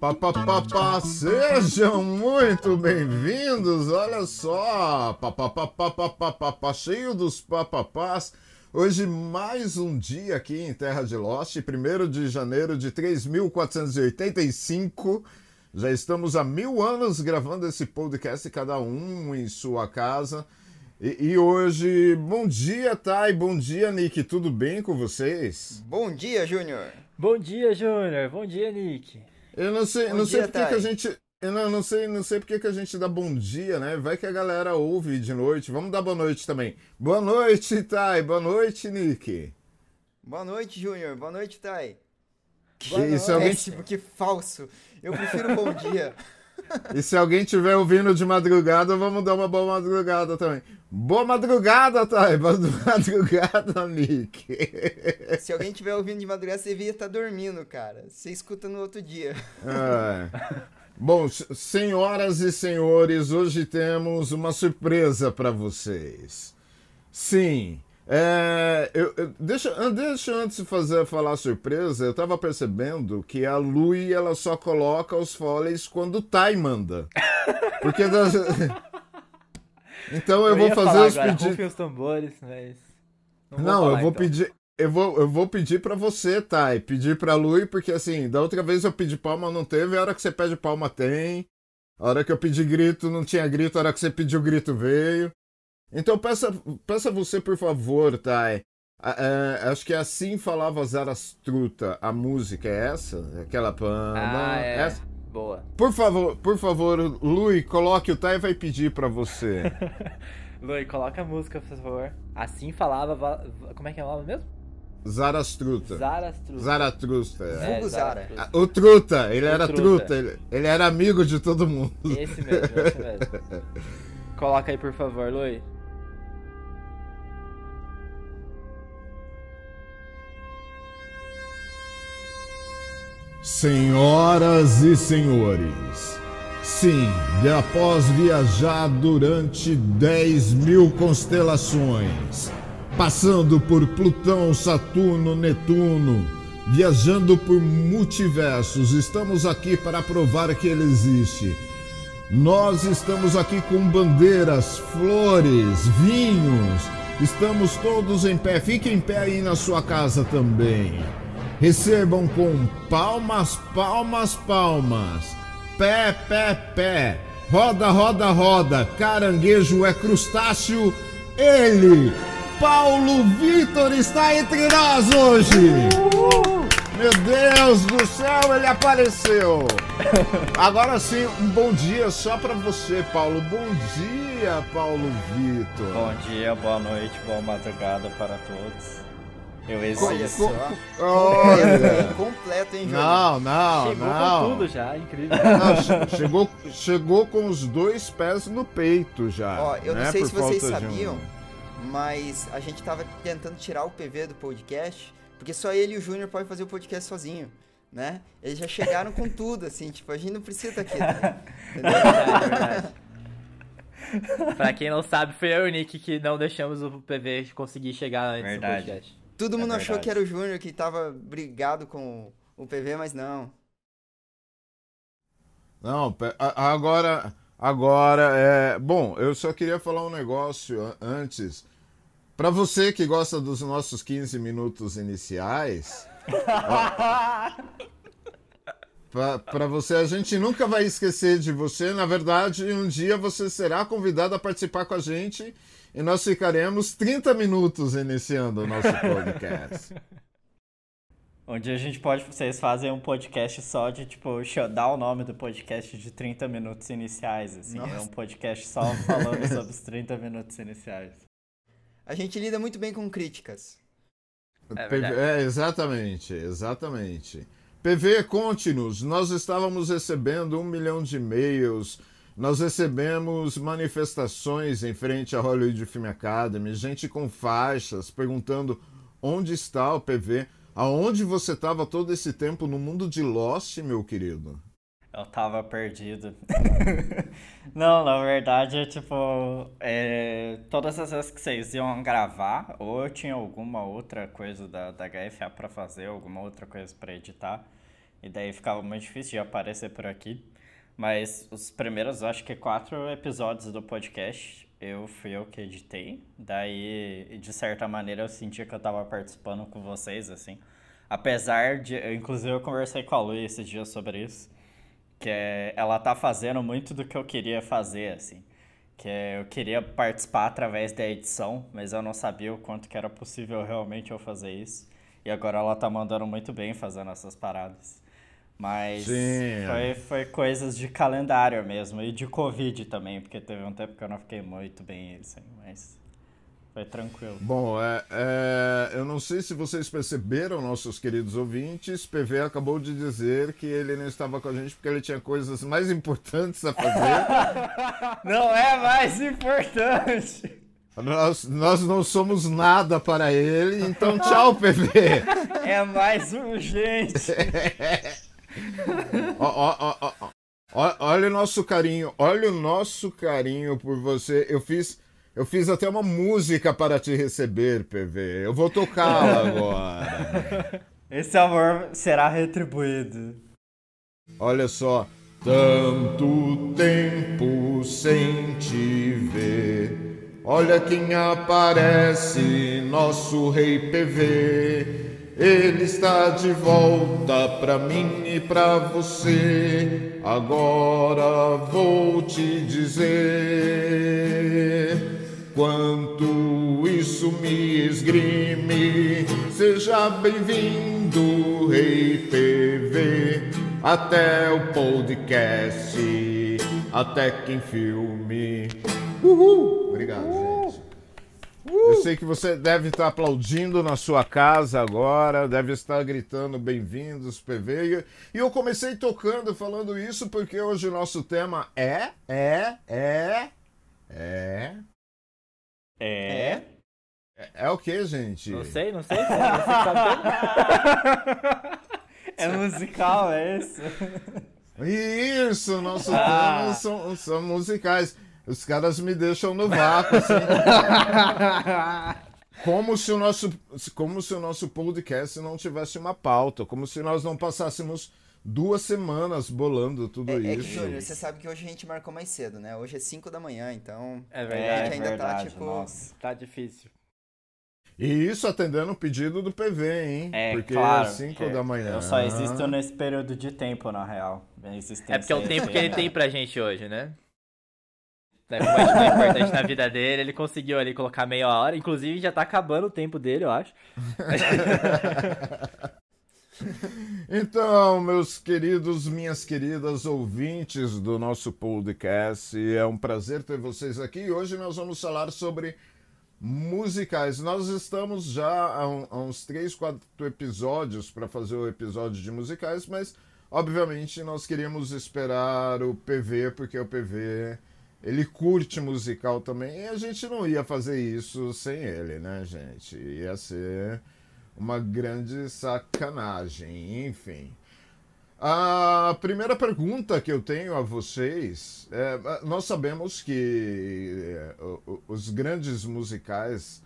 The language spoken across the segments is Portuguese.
Pá, pá, pá, pá, sejam muito bem-vindos, olha só, pá, pá, pá, pá, pá, pá, pá, pá, cheio dos papapás. Hoje mais um dia aqui em Terra de Lost, 1 de janeiro de 3485. Já estamos há mil anos gravando esse podcast, cada um em sua casa. E, e hoje, bom dia, Thay, bom dia, Nick, tudo bem com vocês? Bom dia, Júnior. Bom dia, Júnior. Bom dia, Nick. Eu não sei, Bom não sei dia, porque que a gente. Eu não, não sei, não sei porque que a gente dá bom dia, né? Vai que a galera ouve de noite. Vamos dar boa noite também. Boa noite, Thay. Boa noite, Nick. Boa noite, Júnior. Boa noite, Thay. E se alguém, Péssimo, que falso. Eu prefiro bom dia. e se alguém estiver ouvindo de madrugada, vamos dar uma boa madrugada também. Boa madrugada, Thay. Boa madrugada, Nick. Se alguém estiver ouvindo de madrugada, você devia estar dormindo, cara. Você escuta no outro dia. É. Bom, senhoras e senhores, hoje temos uma surpresa para vocês. Sim, é, eu, eu- deixa, deixa eu antes de fazer falar a surpresa, eu estava percebendo que a Lui ela só coloca os foles quando o Tai manda. Porque das- então eu, vou ia fazer os pedidos. os tambores, mas... vou Não, falar, eu vou então. pedir. Eu vou, eu vou pedir pra você, Thay. Pedir pra Lui, porque assim, da outra vez eu pedi palma, não teve. A hora que você pede palma, tem. A hora que eu pedi grito, não tinha grito. A hora que você pediu grito, veio. Então peça, peça você, por favor, Thay. A- é, acho que é assim falava Zarastruta. A música é essa? Aquela pama. Ah, é. essa? Boa. Por favor, por favor, Lui, coloque o Thay vai pedir pra você. Lui, coloca a música, por favor. Assim falava... va- va- Como é que é o nome mesmo? Zarastruta. Zarastruta. Zaratrusta. é. É, Vulgo Zara. Zarastruta. O Truta, ele O era Truta. truta, ele, ele era amigo de todo mundo. Esse mesmo, esse mesmo. Coloca aí, por favor, Lui. Senhoras e senhores, sim, de após viajar durante 10 mil constelações, passando por Plutão, Saturno, Netuno, viajando por multiversos, estamos aqui para provar que ele existe. Nós estamos aqui com bandeiras, flores, vinhos. Estamos todos em pé. Fiquem em pé aí na sua casa também. Recebam com palmas, palmas, palmas. Pé, pé, pé. Roda, roda, roda. Caranguejo é crustáceo. Ele, Paulo Vitor, está entre nós hoje. Meu Deus do céu, ele apareceu! Agora sim, um bom dia só pra você, Paulo. Bom dia, Paulo Vitor. Bom dia, boa noite, boa madrugada para todos. Eu existo. só. Olha! Completo, hein, Júnior? Não, não, Chegou não. com tudo já, incrível. Não, che- chegou, chegou com os dois pés no peito já. Ó, eu não né, sei por se vocês de um- sabiam, mas a gente tava tentando tirar o PV do podcast, porque só ele e o Júnior podem fazer o podcast sozinho, né? Eles já chegaram com tudo, assim, tipo, a gente não precisa estar aqui, né? Entendeu? Verdade, verdade. pra quem não sabe, foi eu e o Nick que não deixamos o PV conseguir chegar antes Verdade. do podcast. Todo É mundo achou verdade. que era o Júnior que tava brigado com o PV, mas não. Não, agora, agora é. Bom, eu só queria falar um negócio antes. Pra você que gosta dos nossos 15 minutos iniciais. Pra você, a gente nunca vai esquecer de você. Na verdade, um dia você será convidado a participar com a gente e nós ficaremos 30 minutos iniciando o nosso podcast. Onde a gente pode, vocês fazem um podcast só de, tipo, dar o nome do podcast de 30 minutos iniciais, assim. É Nossa. um podcast só falando sobre os 30 minutos iniciais. A gente lida muito bem com críticas. É verdade. é, exatamente, exatamente. PV, conte-nos. Nós estávamos recebendo um milhão de e-mails, nós recebemos manifestações em frente à Hollywood Film Academy, gente com faixas perguntando onde está o PV, aonde você estava todo esse tempo no mundo de Lost, meu querido. Eu tava perdido. Não, na verdade, é tipo, é, todas as vezes que vocês iam gravar, ou eu tinha alguma outra coisa da, da HFA pra fazer, alguma outra coisa pra editar, e daí ficava muito difícil de aparecer por aqui. Mas os primeiros, acho que quatro episódios do podcast, eu fui eu que editei. Daí, de certa maneira, eu sentia que eu tava participando com vocês, assim. Apesar de. Inclusive, eu conversei com a Lu esse dia sobre isso que é, ela tá fazendo muito do que eu queria fazer, assim. Que é, eu queria participar através da edição, mas eu não sabia o quanto que era possível realmente eu fazer isso. E agora ela tá mandando muito bem fazendo essas paradas. Mas foi, foi coisas de calendário mesmo, e de Covid também, porque teve um tempo que eu não fiquei muito bem assim, mas foi tranquilo. Bom, é, é, eu não sei se vocês perceberam, nossos queridos ouvintes, PV acabou de dizer que ele não estava com a gente porque ele tinha coisas mais importantes a fazer. não é mais importante! Nós, nós não somos nada para ele, então tchau, PV! É mais urgente! ó, ó, ó, ó, olha o nosso carinho, olha o nosso carinho por você. Eu fiz eu fiz até uma música para te receber, PV. Eu vou tocá-la agora. Esse amor será retribuído. Olha só. Tanto tempo sem te ver. Olha quem aparece, nosso rei PV. Ele está de volta pra mim e pra você. Agora vou te dizer quanto isso me esgrime. Seja bem-vindo, Rei PV, até o podcast, até quem filme. Uhul! Obrigado. Eu sei que você deve estar aplaudindo na sua casa agora, deve estar gritando bem-vindos, PV. E eu comecei tocando, falando isso, porque hoje o nosso tema é, é, é, é é. É, é o que, gente? Não sei, não sei. é musical, é isso? Isso, nossos ah. temas são, são musicais. Os caras me deixam no vácuo, assim. como se o nosso, como se o nosso podcast não tivesse uma pauta, como se nós não passássemos duas semanas bolando tudo é, isso. É que, Júlio, você sabe que hoje a gente marcou mais cedo, né? Hoje é 5 da manhã, então. É verdade. A gente ainda é verdade, tá, tipo. Nossa, tá difícil. E isso atendendo o pedido do PV, hein? É, porque claro, é 5 da manhã. Eu só existo nesse período de tempo, na real. É porque é o tempo que ele tem pra gente hoje, né? É, como é importante na vida dele, ele conseguiu ali colocar meia hora. Inclusive, já tá acabando o tempo dele, eu acho. Então, meus queridos, minhas queridas ouvintes do nosso podcast, é um prazer ter vocês aqui. Hoje nós vamos falar sobre musicais. Nós estamos já há, uns 3, 4 episódios para fazer o episódio de musicais, mas obviamente nós queríamos esperar o PV, porque o PV ele curte musical também, e a gente não ia fazer isso sem ele, né, gente? Ia ser uma grande sacanagem, enfim. A primeira pergunta que eu tenho a vocês é: nós sabemos que é, os grandes musicais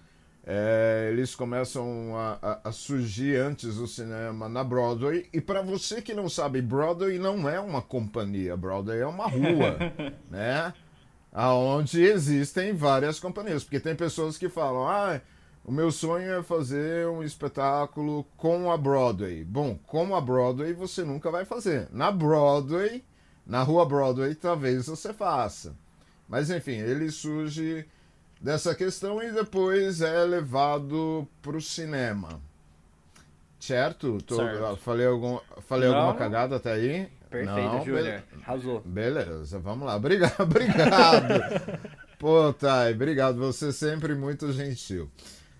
é, eles começam a, a, surgir antes do cinema na Broadway. E para você que não sabe, Broadway não é uma companhia, Broadway é uma rua, né? Aonde existem várias companhias, porque tem pessoas que falam, ah, o meu sonho é fazer um espetáculo com a Broadway. Bom, com a Broadway você nunca vai fazer. Na Broadway, na rua Broadway, talvez você faça. Mas enfim, ele surge dessa questão e depois é levado para o cinema. Certo? Tô, certo. Falei, algum, falei alguma cagada até aí? Perfeito, Júlia. Arrasou. Beleza, vamos lá. Obrigado. obrigado. Pô, Thay, obrigado. Você é sempre muito gentil.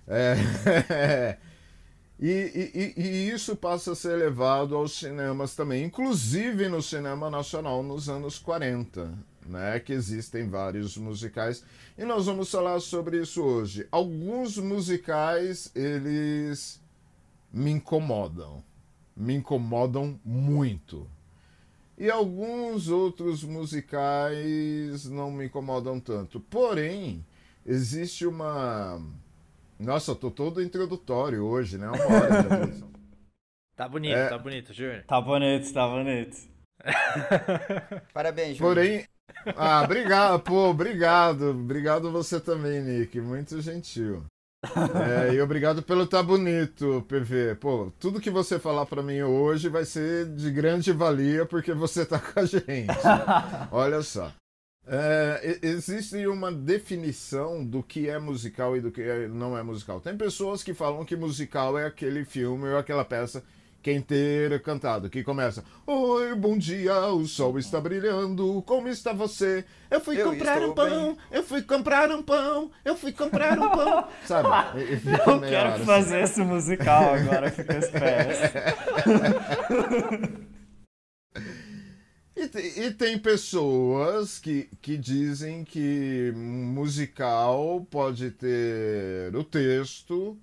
É, e, e, e, isso passa a ser levado aos cinemas também, inclusive no cinema nacional nos anos 40, né, que existem vários musicais. E nós vamos falar sobre isso hoje. Alguns musicais, eles me incomodam. Me incomodam muito. E alguns outros musicais não me incomodam tanto. Porém, existe uma. Nossa, eu tô todo introdutório hoje, né? Uma hora de. Tá bonito, É. tá bonito, Júnior. Tá bonito, tá bonito. Parabéns, Júnior. Porém. Ah, obrigado, pô, obrigado. Obrigado você também, Nick. Muito gentil. É, e obrigado pelo tá bonito, PV. Pô, tudo que você falar pra mim hoje vai ser de grande valia porque você tá com a gente. Olha só. É, existe uma definição do que é musical e do que é- não é musical. Tem pessoas que falam que musical é aquele filme ou aquela peça que é inteira cantada, que começa Oi, bom dia, o sol está brilhando, como está você? Eu fui Eu comprar um pão, eu fui comprar um pão, eu fui comprar um pão. Sabe? Eu quero assim. fazer esse musical agora, fica esperto. E, e tem pessoas que, que dizem que musical pode ter o texto,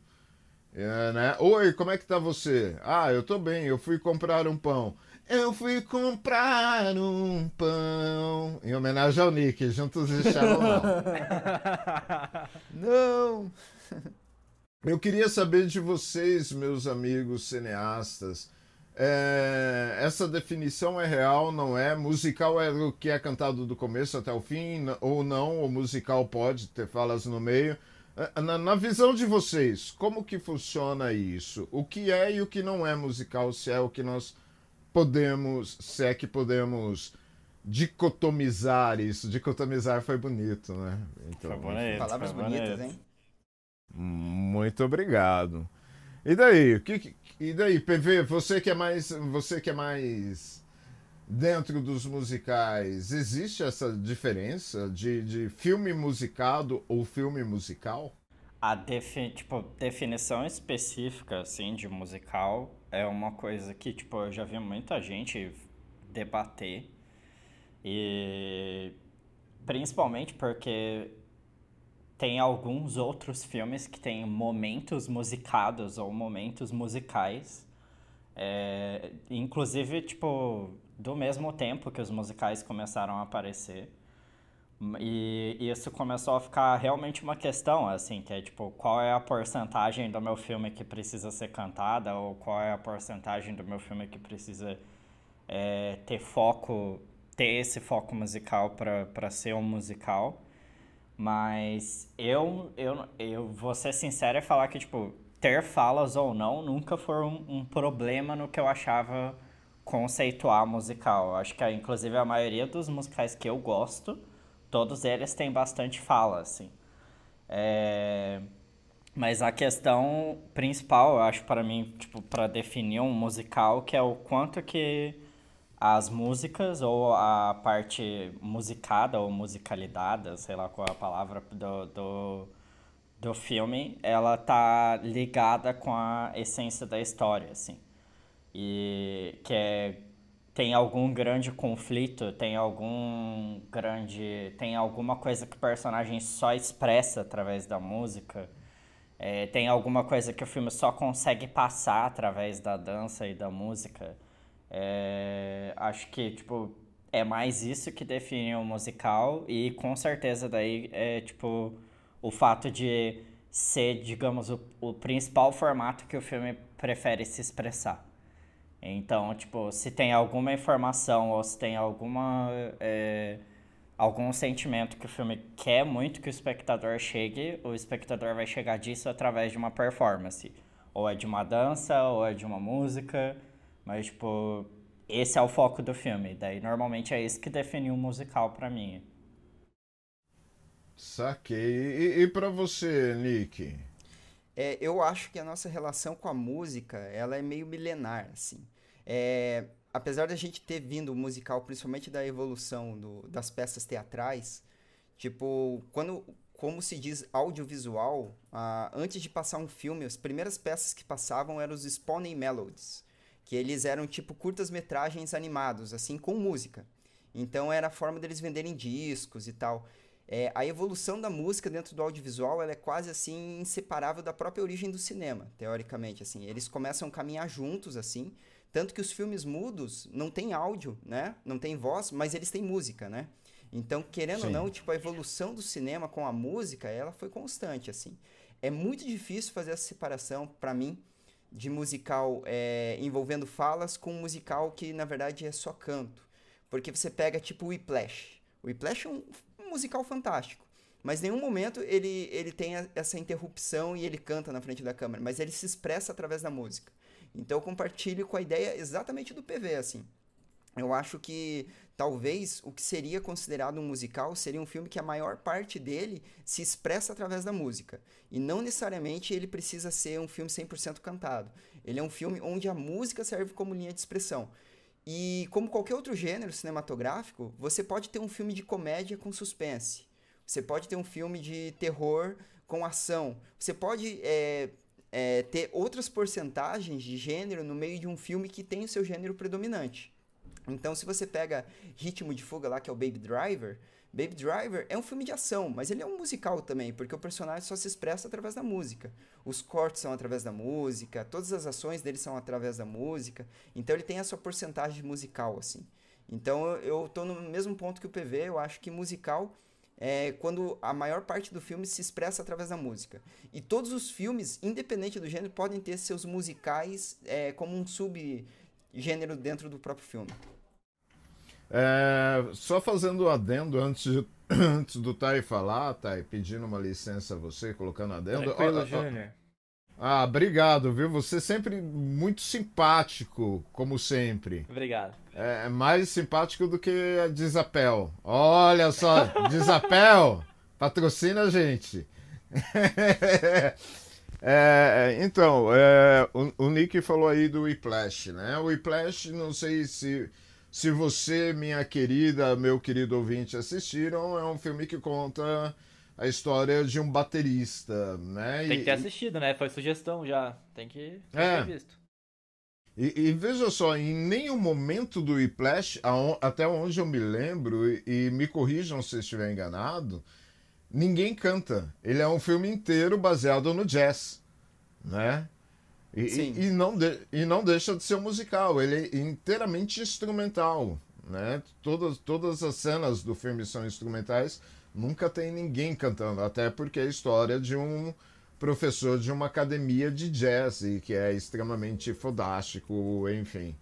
é, né? Oi, como é que tá você? Ah, eu tô bem, eu fui comprar um pão. Eu fui comprar um pão. Em homenagem ao Nick, juntos e Shalom. Não! Eu queria saber de vocês, meus amigos cineastas. é, essa definição é real, não é? Musical é o que é cantado do começo até o fim, ou não? O musical pode ter falas no meio. É, Na, na visão de vocês, como que funciona isso? O que é e o que não é musical? Se é o que nós podemos, se é que podemos dicotomizar isso? Dicotomizar foi bonito, né? Então, Foi bonito. Palavras foi bonitas, bonito. hein? muito obrigado. E daí? Que- e daí, PV, você que é mais, você que é mais dentro dos musicais, existe essa diferença de, de filme musicado ou filme musical? A defi tipo, definição específica, assim, de musical é uma coisa que, tipo, eu já vi muita gente debater. E principalmente porque tem alguns outros filmes que têm momentos musicados ou momentos musicais. É, inclusive, tipo, do mesmo tempo que os musicais começaram a aparecer. E isso começou a ficar realmente uma questão, assim, que é tipo, qual é a porcentagem do meu filme que precisa ser cantada, ou qual é a porcentagem do meu filme que precisa é, ter foco, ter esse foco musical para ser um musical. Mas eu, eu, eu vou ser sincero e falar que, tipo, ter falas ou não nunca foi um, um problema no que eu achava conceituar musical. Acho que, inclusive, a maioria dos musicais que eu gosto, todos eles têm bastante fala, assim. É... Mas a questão principal, eu acho, para mim, tipo, para definir um musical, que é o quanto que as músicas ou a parte musicada ou musicalidade, sei lá qual é a palavra do, do, do filme, ela tá ligada com a essência da história, assim. E que é, tem algum grande conflito, tem algum grande, tem alguma coisa que o personagem só expressa através da música. É, tem alguma coisa que o filme só consegue passar através da dança e da música. É, acho que, tipo, é mais isso que define o musical e com certeza daí é, tipo, o fato de ser, digamos, o, o principal formato que o filme prefere se expressar. Então, tipo, se tem alguma informação ou se tem alguma, é, algum sentimento que o filme quer muito que o espectador chegue, o espectador vai chegar disso através de uma performance. Ou é de uma dança, ou é de uma música, mas, tipo, esse é o foco do filme. Daí, normalmente, é isso que define um musical pra mim. Saquei. E, e para você, Nick? É, eu acho que a nossa relação com a música, ela é meio milenar, assim. É, apesar da gente ter vindo o musical, principalmente da evolução do- das peças teatrais, tipo, quando, como se diz audiovisual, antes de passar um filme, as primeiras peças que passavam eram os Spawning Melodies, que eles eram tipo curtas-metragens animados, assim, com música. Então era a forma deles venderem discos e tal. É, a evolução da música dentro do audiovisual ela é quase assim inseparável da própria origem do cinema, teoricamente assim. Eles começam a caminhar juntos assim, Tanto que os filmes mudos não tem áudio, né? Não tem voz, mas eles têm música, né? Então, querendo Sim. ou não, tipo, a evolução do cinema com a música, ela foi constante, assim. É muito difícil fazer essa separação, para mim, de musical é, envolvendo falas com musical que, na verdade, é só canto. Porque você pega, tipo, o Whiplash. O Whiplash é um, um musical fantástico. Mas em nenhum momento ele, ele tem a, essa interrupção e ele canta na frente da câmera. Mas ele se expressa através da música. Então eu compartilho com a ideia exatamente do PV, assim. Eu acho que talvez o que seria considerado um musical seria um filme que a maior parte dele se expressa através da música. E não necessariamente ele precisa ser um filme 100% cantado. Ele é um filme onde a música serve como linha de expressão. E como qualquer outro gênero cinematográfico, você pode ter um filme de comédia com suspense. Você pode ter um filme de terror com ação. Você pode é, é, ter outras porcentagens de gênero no meio de um filme que tem o seu gênero predominante. Então, se você pega Ritmo de Fuga lá, que é o Baby Driver, Baby Driver é um filme de ação, mas ele é um musical também, porque o personagem só se expressa através da música. Os cortes são através da música, todas as ações dele são através da música. Então ele tem a sua porcentagem musical, assim. Então eu tô no mesmo ponto que o PV, eu acho que musical é quando a maior parte do filme se expressa através da música. E todos os filmes, independente do gênero, podem ter seus musicais é, como um subgênero dentro do próprio filme. É, só fazendo adendo antes, de, antes do Tai falar, Tai, pedindo uma licença a você, colocando adendo. Tranquilo, ó, Júnior. Ah, obrigado, viu? Você sempre muito simpático, como sempre. Obrigado. É, é mais simpático do que a Desapel. Olha só, Desapel, patrocina a gente. é, então, é, o, o, Nick falou aí do Whiplash, né? O Whiplash, não sei se, se você, minha querida, meu querido ouvinte, assistiram. É um filme que conta a história de um baterista, né? Tem que ter assistido, né? Foi sugestão já. Tem que ter é. visto. E, e, veja só, em nenhum momento do Whiplash, até onde eu me lembro, e, e me corrijam se estiver enganado, ninguém canta. Ele é um filme inteiro baseado no jazz, né? E, e, e, não de, e não deixa de ser um musical, ele é inteiramente instrumental, né? Todas, todas as cenas do filme são instrumentais, nunca tem ninguém cantando, até porque é a história de um professor de uma academia de jazz e que é extremamente fodástico, enfim.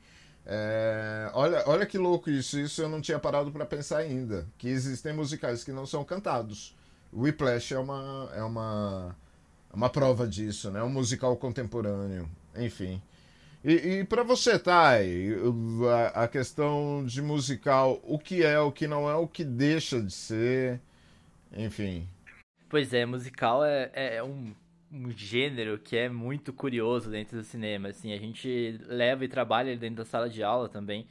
É, olha, olha que louco isso, isso eu não tinha parado para pensar ainda, que existem musicais que não são cantados. Whiplash é uma, é uma, uma prova disso, né? Um musical contemporâneo, enfim. E, e para você, Thay, a, a questão de musical, o que é, o que não é, o que deixa de ser, enfim. Pois é, musical é, é um, um gênero que é muito curioso dentro do cinema. Assim, a gente leva e trabalha dentro da sala de aula também,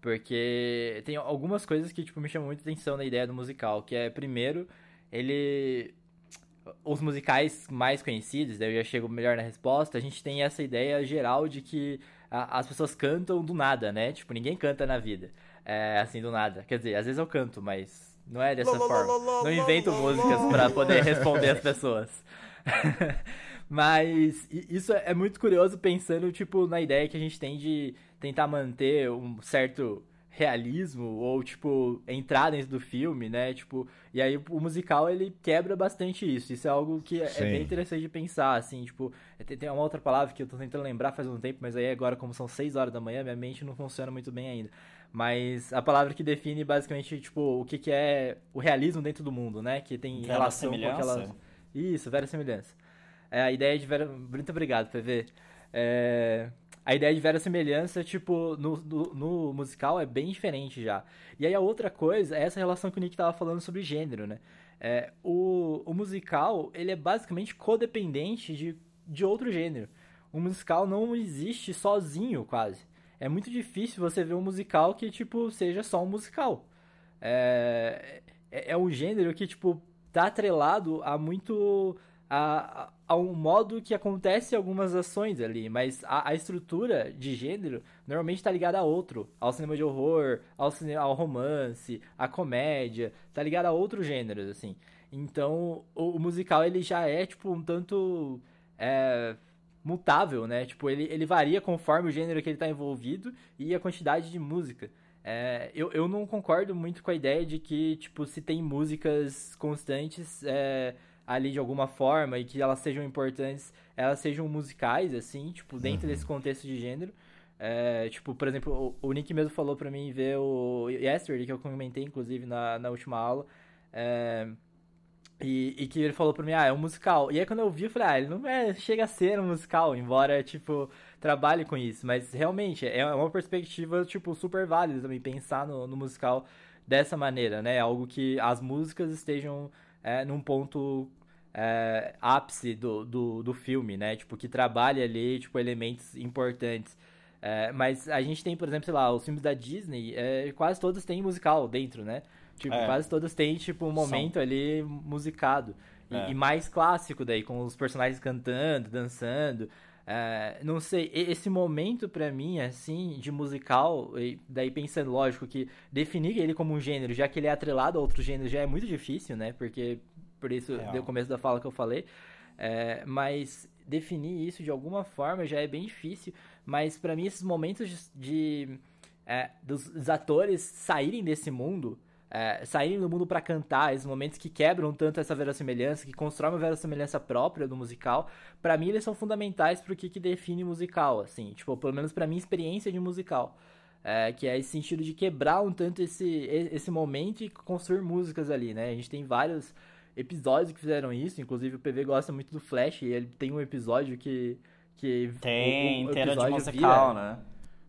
porque tem algumas coisas que tipo, me chamam muita atenção na ideia do musical, que é, primeiro, ele... Os musicais mais conhecidos, daí eu já chego melhor na resposta, a gente tem essa ideia geral de que a, as pessoas cantam do nada, né? Tipo, ninguém canta na vida. É, assim, do nada. Quer dizer, às vezes eu canto, mas não é dessa forma. Não invento músicas para poder responder as pessoas. Mas isso é muito curioso pensando, tipo, na ideia que a gente tem de tentar manter um certo realismo ou, tipo, entrar dentro do filme, né? Tipo, e aí o musical, ele quebra bastante isso. Isso é algo que é, é bem interessante de pensar, assim, tipo... Tem uma outra palavra que eu tô tentando lembrar faz um tempo, mas aí agora, como são 6 horas da manhã, minha mente não funciona muito bem ainda. Mas a palavra que define basicamente, tipo, o que, que é o realismo dentro do mundo, né? Que tem relação com aquela. Isso, vera semelhança. É, a ideia de vera. Muito obrigado, PV. É... A ideia de vera semelhança, tipo, no, no, no, musical é bem diferente já. E aí a outra coisa é essa relação que o Nick tava falando sobre gênero, né? É, o, o musical, ele é basicamente codependente de, de outro gênero. O musical não existe sozinho, quase é muito difícil você ver um musical que, tipo, seja só um musical. É, é, é um gênero que, tipo, tá atrelado a muito... A, a, um modo que acontece algumas ações ali, mas a, a estrutura de gênero normalmente está ligada a outro, ao cinema de horror, ao, cinema, ao romance, à comédia, tá ligada a outros gêneros, assim. Então, o, o, musical ele já é tipo um tanto é, mutável, né? Tipo, ele, ele varia conforme o gênero que ele tá envolvido e a quantidade de música. É, eu, eu não concordo muito com a ideia de que, tipo, se tem músicas constantes é, ali de alguma forma e que elas sejam importantes, elas sejam musicais, assim, tipo, dentro uhum. desse contexto de gênero. É, tipo, por exemplo, o, o, Nick mesmo falou pra mim ver o Yesterday, que eu comentei, inclusive, na, na última aula. É, e, e, que ele falou pra mim, ah, é um musical. E aí quando eu vi, eu falei, ah, ele não é, chega a ser um musical, embora, tipo, trabalhe com isso. Mas realmente, é uma perspectiva, tipo, super válida também, pensar no, no musical dessa maneira, né? Algo que as músicas estejam é, num ponto é, ápice do, do, do filme, né? Tipo, que trabalhe ali, tipo, elementos importantes. É, mas a gente tem, por exemplo, sei lá, os filmes da Disney, é, quase todos têm musical dentro, né? Tipo, é. quase todos têm, tipo, um momento São... ali musicado. E, é. e, mais clássico daí, com os personagens cantando, dançando. É, não sei, esse momento para mim, assim, de musical, e daí pensando, lógico, que definir ele como um gênero, já que ele é atrelado a outro gênero, já é muito difícil, né? Porque, por isso, deu o começo da fala que eu falei. É, mas definir isso de alguma forma já é bem difícil. Mas para mim, esses momentos de, de é, dos atores saírem desse mundo é, saírem do mundo para cantar, esses momentos que quebram tanto essa verossimilhança, que constroem uma verossimilhança própria do musical, para mim eles são fundamentais pro que, que define musical, assim, tipo, pelo menos pra minha experiência de musical. É, que é esse sentido de quebrar um tanto esse, esse momento e construir músicas ali, né? A gente tem vários episódios que fizeram isso, inclusive o PV gosta muito do Flash, e ele tem um episódio que. que tem, o, o inteira de musical, vira, né?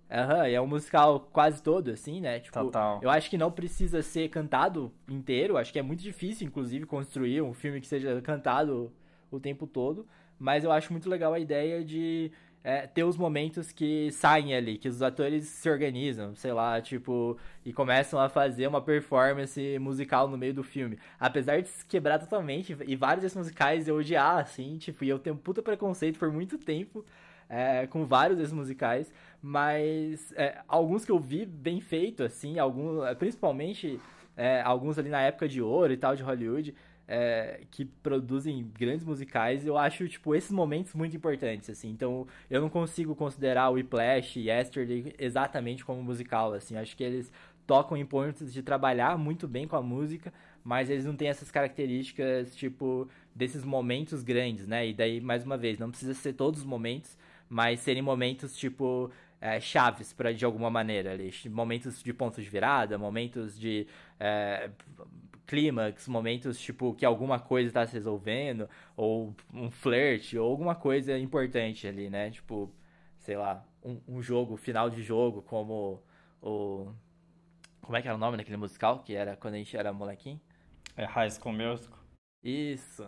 Aham, uhum, é um musical quase todo, assim, né? Tipo, Total. Eu acho que não precisa ser cantado inteiro. Acho que é muito difícil, inclusive, construir um filme que seja cantado o tempo todo. Mas eu acho muito legal a ideia de é, ter os momentos que saem ali, que os atores se organizam, sei lá, tipo, e começam a fazer uma performance musical no meio do filme. Apesar de se quebrar totalmente, e vários desses musicais eu odiar, assim, tipo, e eu tenho um puta preconceito por muito tempo é, com vários desses musicais, mas é, alguns que eu vi bem feito, assim, alguns, é, principalmente é, alguns ali na época de ouro e tal de Hollywood, é, que produzem grandes musicais, eu acho, tipo, esses momentos muito importantes, assim. Então, eu não consigo considerar o Whiplash e Yesterday exatamente como musical, assim. Acho que eles tocam em pontos de trabalhar muito bem com a música, mas eles não têm essas características, tipo, desses momentos grandes, né? E daí, mais uma vez, não precisa ser todos os momentos, mas serem momentos, tipo, é, chaves para de alguma maneira ali. Momentos de ponto de virada, momentos de é, clímax, momentos tipo que alguma coisa está se resolvendo, ou um flerte, ou alguma coisa importante ali, né? Tipo, sei lá, um, um jogo, final de jogo, como o. Como é que era o nome daquele musical que era quando a gente era molequinho? É High School Musical. Isso.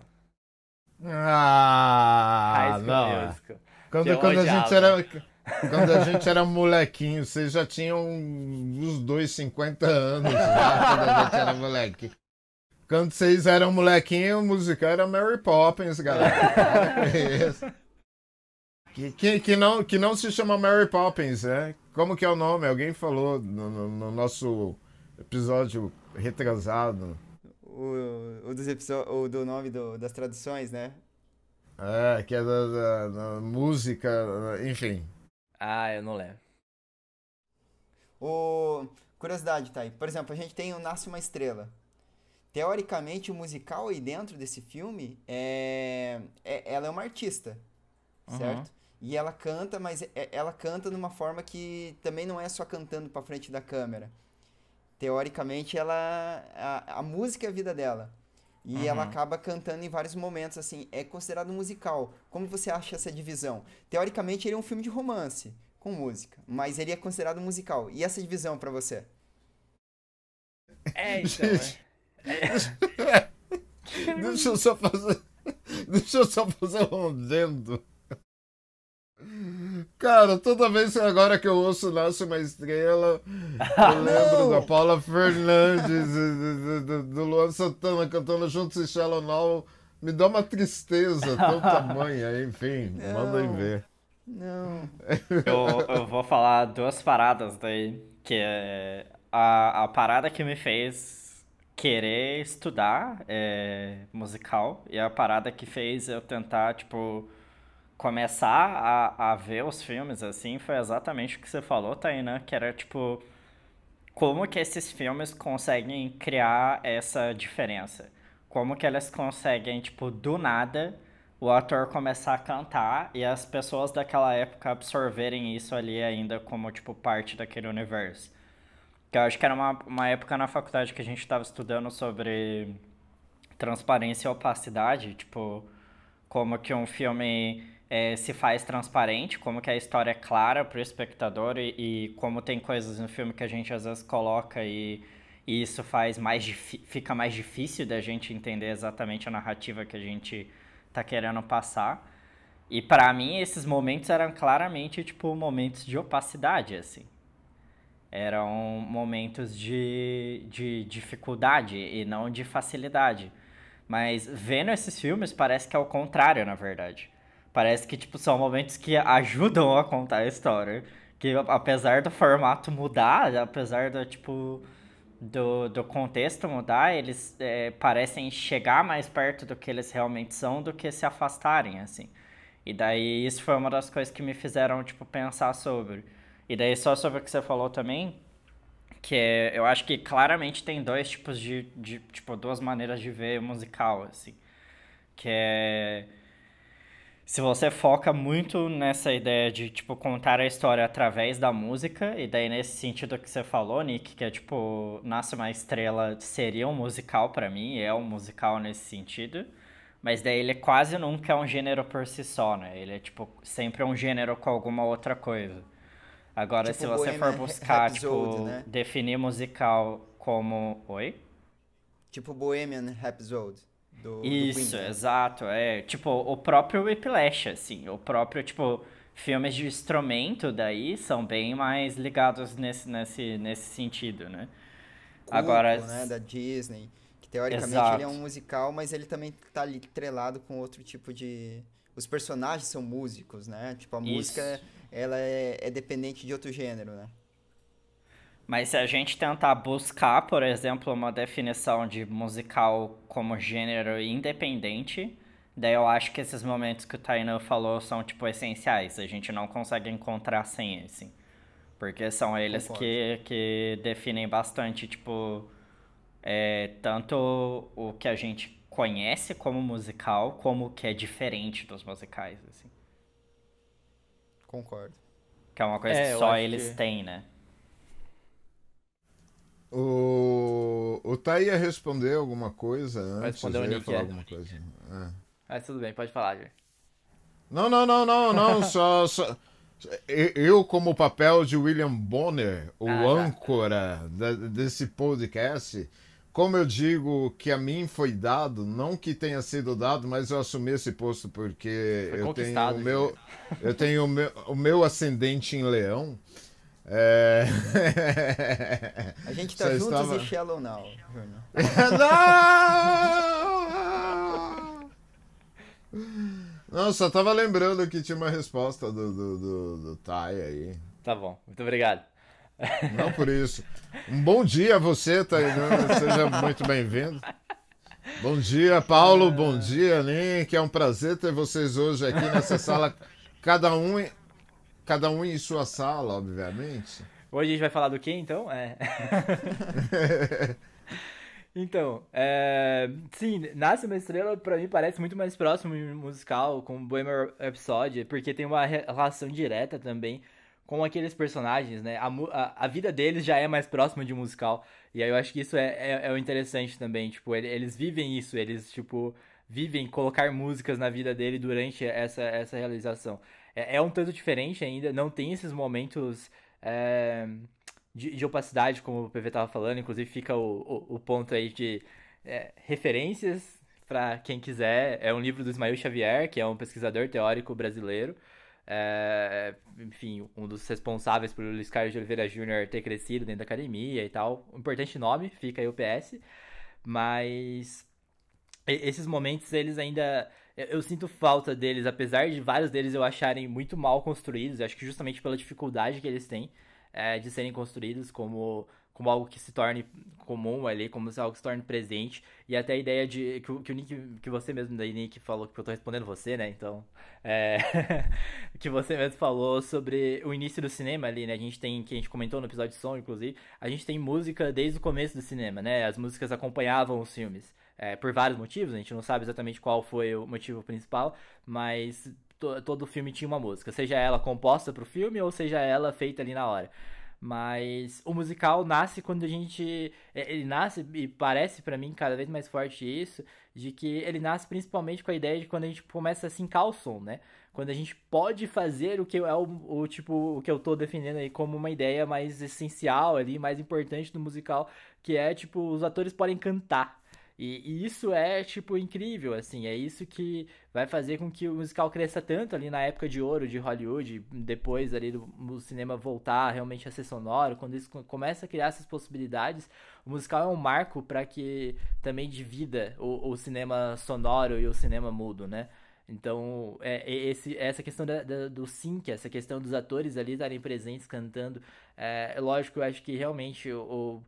Ah, High School não. Musical. Quando, quando a gente era. Quando a gente era molequinho, vocês já tinham uns dois 50 anos já, quando a gente era moleque. Quando vocês eram molequinho, o musical era Mary Poppins, galera. que, que, que, não, que não se chama Mary Poppins, né? Como que é o nome? Alguém falou no, no, no nosso episódio retrasado. O, o, dos o do nome do, das traduções, né? É, que é da, da, da música, enfim. Ah, eu não lembro. O... Curiosidade, tá aí. Por exemplo, a gente tem o Nasce uma Estrela. Teoricamente, o musical aí dentro desse filme é. é ela é uma artista, uhum. certo? E ela canta, mas é, ela canta de uma forma que também não é só cantando para frente da câmera. Teoricamente, ela. A, a música é a vida dela. E uhum. ela acaba cantando em vários momentos, assim, é considerado um musical. Como você acha essa divisão? Teoricamente, ele é um filme de romance, com música, mas ele é considerado um musical. E essa divisão para você? É, então, é. Deixa eu só fazer. Deixa eu só fazer um adendo. Cara, toda vez agora que eu ouço Nasce uma Estrela, eu lembro da Paula Fernandes, do, do, do Luan Santana cantando junto com Shallow Now. Me dá uma tristeza tão tamanha, enfim, Não. mandem ver. Não. Eu, eu vou falar duas paradas daí, que é a, a parada que me fez querer estudar é, musical e a parada que fez eu tentar, tipo começar a, a ver os filmes assim foi exatamente o que você falou, Taina, que era tipo como que esses filmes conseguem criar essa diferença? Como que elas conseguem, tipo, do nada, o ator começar a cantar e as pessoas daquela época absorverem isso ali ainda como, tipo, parte daquele universo. Que eu acho que era uma, uma época na faculdade que a gente estava estudando sobre transparência e opacidade, tipo, como que um filme é, se faz transparente, como que a história é clara para o espectador e, e, como tem coisas no filme que a gente às vezes coloca e, e isso faz mais fica mais difícil da gente entender exatamente a narrativa que a gente está querendo passar. E para mim esses momentos eram claramente tipo momentos de opacidade assim. Eram momentos de, de dificuldade e não de facilidade. Mas vendo esses filmes parece que é o contrário, na verdade Parece que, tipo, são momentos que ajudam a contar a história. Que apesar do formato mudar, apesar do, tipo, do, do contexto mudar, eles é, parecem chegar mais perto do que eles realmente são do que se afastarem, assim. E daí isso foi uma das coisas que me fizeram, tipo, pensar sobre. E daí só sobre o que você falou também, que é, eu acho que claramente tem dois tipos de, de tipo, duas maneiras de ver musical, assim. Que é se você foca muito nessa ideia de, tipo, contar a história através da música, e daí nesse sentido que você falou, Nick, que é, tipo, Nasce Uma Estrela seria um musical para mim, é um musical nesse sentido, mas daí ele quase nunca é um gênero por si só, né? Ele é, tipo, sempre um gênero com alguma outra coisa. Agora, tipo, se você for buscar, tipo, né? definir musical como... Oi? Tipo Bohemian Rhapsody. Do, Isso, do né? exato. É, tipo, o próprio Whiplash, assim, o próprio, tipo, filmes de instrumento daí são bem mais ligados nesse, nesse, nesse sentido, né? Cuco, Agora, né, da Disney, que teoricamente exato. ele é um musical, mas ele também tá ali trelado com outro tipo de... Os personagens são músicos, né? Tipo, a Isso. música, ela é, é dependente de outro gênero, né? Mas se a gente tentar buscar, por exemplo, uma definição de musical como gênero independente, daí eu acho que esses momentos que o Taino falou são, tipo, essenciais. A gente não consegue encontrar sem esse. Porque são eles que, que definem bastante, tipo, é, tanto o que a gente conhece como musical, como o que é diferente dos musicais, assim. Concordo. Que é uma coisa é, que só eles que... têm, né? O, o Thay ia responder alguma coisa antes. Vai responder o Nick, falar é. alguma coisa. É. Mas tudo bem, pode falar, Jair. Não, não, não, não, não, só, só... Eu, como papel de William Bonner, o ah, tá. âncora da, desse podcast, como eu digo que a mim foi dado, não que tenha sido dado, mas eu assumi esse posto porque eu tenho, o meu, eu tenho o meu, o meu ascendente em leão. É... A gente tá Você juntos estava... e Shallow Now. Não! Não, só tava lembrando que tinha uma resposta do, do, do, do Thay aí. Tá bom, muito obrigado. Não por isso. Um bom dia a você, Thay. Seja muito bem-vindo. Bom dia, Paulo. Bom dia, Link. É um prazer ter vocês hoje aqui nessa sala. Cada um Cada um em sua sala, obviamente. Hoje a gente vai falar do que então? É. então, é... sim, Nasce uma Estrela pra mim parece muito mais próximo de um musical com Bohemian Rhapsody, porque tem uma relação direta também com aqueles personagens, né? A, a, a, vida deles já é mais próxima de um musical. E aí eu acho que isso é, é, é o interessante também. Tipo, eles vivem isso, eles, tipo, vivem colocar músicas na vida dele durante essa, essa realização é, é um tanto diferente ainda, não tem esses momentos é, de, de, opacidade, como o PV estava falando, inclusive fica o, o, o ponto aí de é, referências para quem quiser. É um livro do Ismael Xavier, que é um pesquisador teórico brasileiro. É, enfim, um dos responsáveis por Luiz Carlos de Oliveira Júnior ter crescido dentro da academia e tal. Um importante nome, fica aí o PS. Mas esses momentos, eles ainda eu, sinto falta deles, apesar de vários deles eu acharem muito mal construídos. acho que justamente pela dificuldade que eles têm é, de serem construídos como, como algo que se torne comum ali, como algo se torne presente. E até a ideia de. Que, que o Nick, que você mesmo daí, Nick, falou, que eu tô respondendo você, né? Então. É, que você mesmo falou sobre o início do cinema ali, né? A gente tem, que a gente comentou no episódio de som, inclusive, a gente tem música desde o começo do cinema, né? As músicas acompanhavam os filmes. É, por vários motivos, a gente não sabe exatamente qual foi o motivo principal, mas to, todo filme tinha uma música, seja ela composta pro filme ou seja ela feita ali na hora. Mas o musical nasce quando a gente. É, ele nasce, e parece para mim cada vez mais forte isso, de que ele nasce principalmente com a ideia de quando a gente começa a sincar o som, né? Quando a gente pode fazer o que é o, o tipo o que eu tô defendendo aí como uma ideia mais essencial ali, mais importante do musical, que é tipo os atores podem cantar. E, e, isso é, tipo, incrível, assim. É isso que vai fazer com que o musical cresça tanto ali na época de ouro de Hollywood, depois ali do, do cinema voltar realmente a ser sonoro. Quando isso começa a criar essas possibilidades, o musical é um marco para que também divida o, o cinema sonoro e o cinema mudo, né? Então, é, é esse, essa questão da, da, do sync, essa questão dos atores ali estarem presentes cantando, é, lógico, eu acho que realmente o,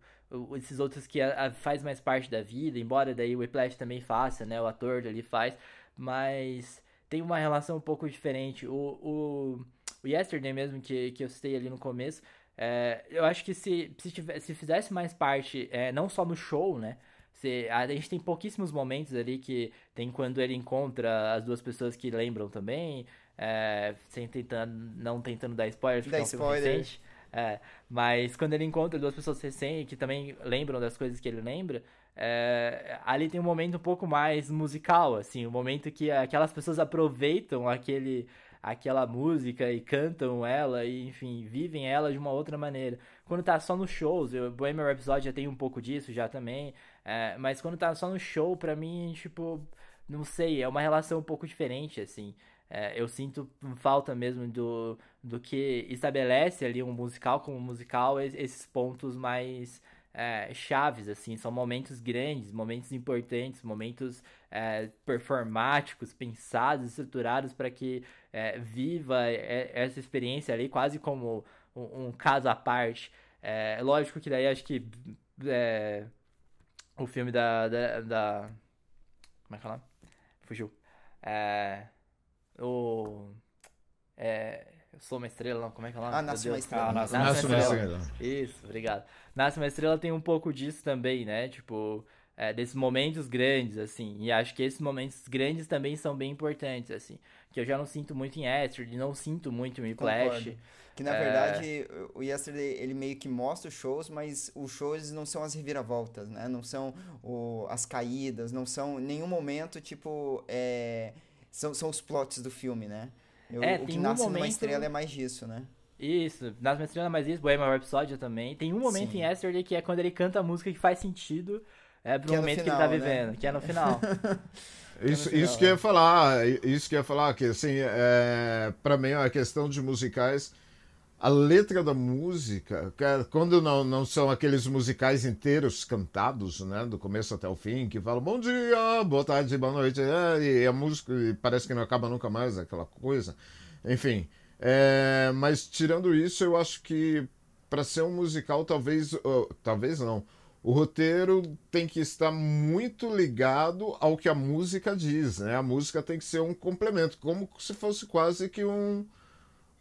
esses outros que a, a, faz mais parte da vida, embora daí o Whiplash também faça, né, o ator ali faz, mas tem uma relação um pouco diferente. O, o, o Yesterday mesmo, que, que eu citei ali no começo, é, eu acho que se, se, tivesse, se fizesse mais parte, é, não só no show, né, se, a gente tem pouquíssimos momentos ali que tem quando ele encontra as duas pessoas que lembram também, é, sem tentando, não tentando dar spoilers, porque é um spoiler. recente. É, mas quando ele encontra duas pessoas recém que também lembram das coisas que ele lembra, é, ali tem um momento um pouco mais musical, assim, um momento que aquelas pessoas aproveitam aquele, aquela música e cantam ela e, enfim, vivem ela de uma outra maneira. Quando tá só nos shows, o Bohemian Rhapsody já tem um pouco disso já também, é, mas quando tá só no show, pra mim, tipo, não sei, é uma relação um pouco diferente, assim. É, eu sinto falta mesmo do, do que estabelece ali um musical como um musical, esses pontos mais é, chaves, assim, são momentos grandes, momentos importantes, momentos é, performáticos, pensados, estruturados para que é, viva essa experiência ali quase como um, um caso à parte. É lógico que daí acho que é, o filme da, da, da, Como é que é nome? Fugiu. É, o. É, eu sou uma estrela, não, como é que é o nome? Ah, Nasce uma Estrela. Ah, nasce, nasce uma estrela. Isso, obrigado. Nasce uma Estrela tem um pouco disso também, né? Tipo, é, desses momentos grandes, assim. E acho que esses momentos grandes também são bem importantes, assim. Que eu já não sinto muito em Yesterday, não sinto muito em Whiplash. Que na é... verdade o Yesterday ele meio que mostra os shows, mas os shows não são as reviravoltas, né? Não são o, as caídas, não são nenhum momento tipo. É são, são os plots do filme, né? Eu, é, o que nasce um momento... numa estrela é mais disso, né? Isso, Nasce numa estrela é mais isso, Bohemian Rhapsody também. Tem um momento Sim. em Yesterday que é quando ele canta a música que faz sentido é pro que momento é final, que ele tá né? vivendo, né? que é no final. isso, é no final, isso que eu ia falar, isso que eu ia falar, que assim, é, pra mim a questão de musicais a letra da música, é quando não, não são aqueles musicais inteiros cantados, né, do começo até o fim, que falam bom dia, boa tarde, boa noite, é, e a música parece que não acaba nunca mais, aquela coisa. Enfim, é, mas tirando isso, eu acho que para ser um musical, talvez, uh, talvez não, o roteiro tem que estar muito ligado ao que a música diz, né? A música tem que ser um complemento, como se fosse quase que um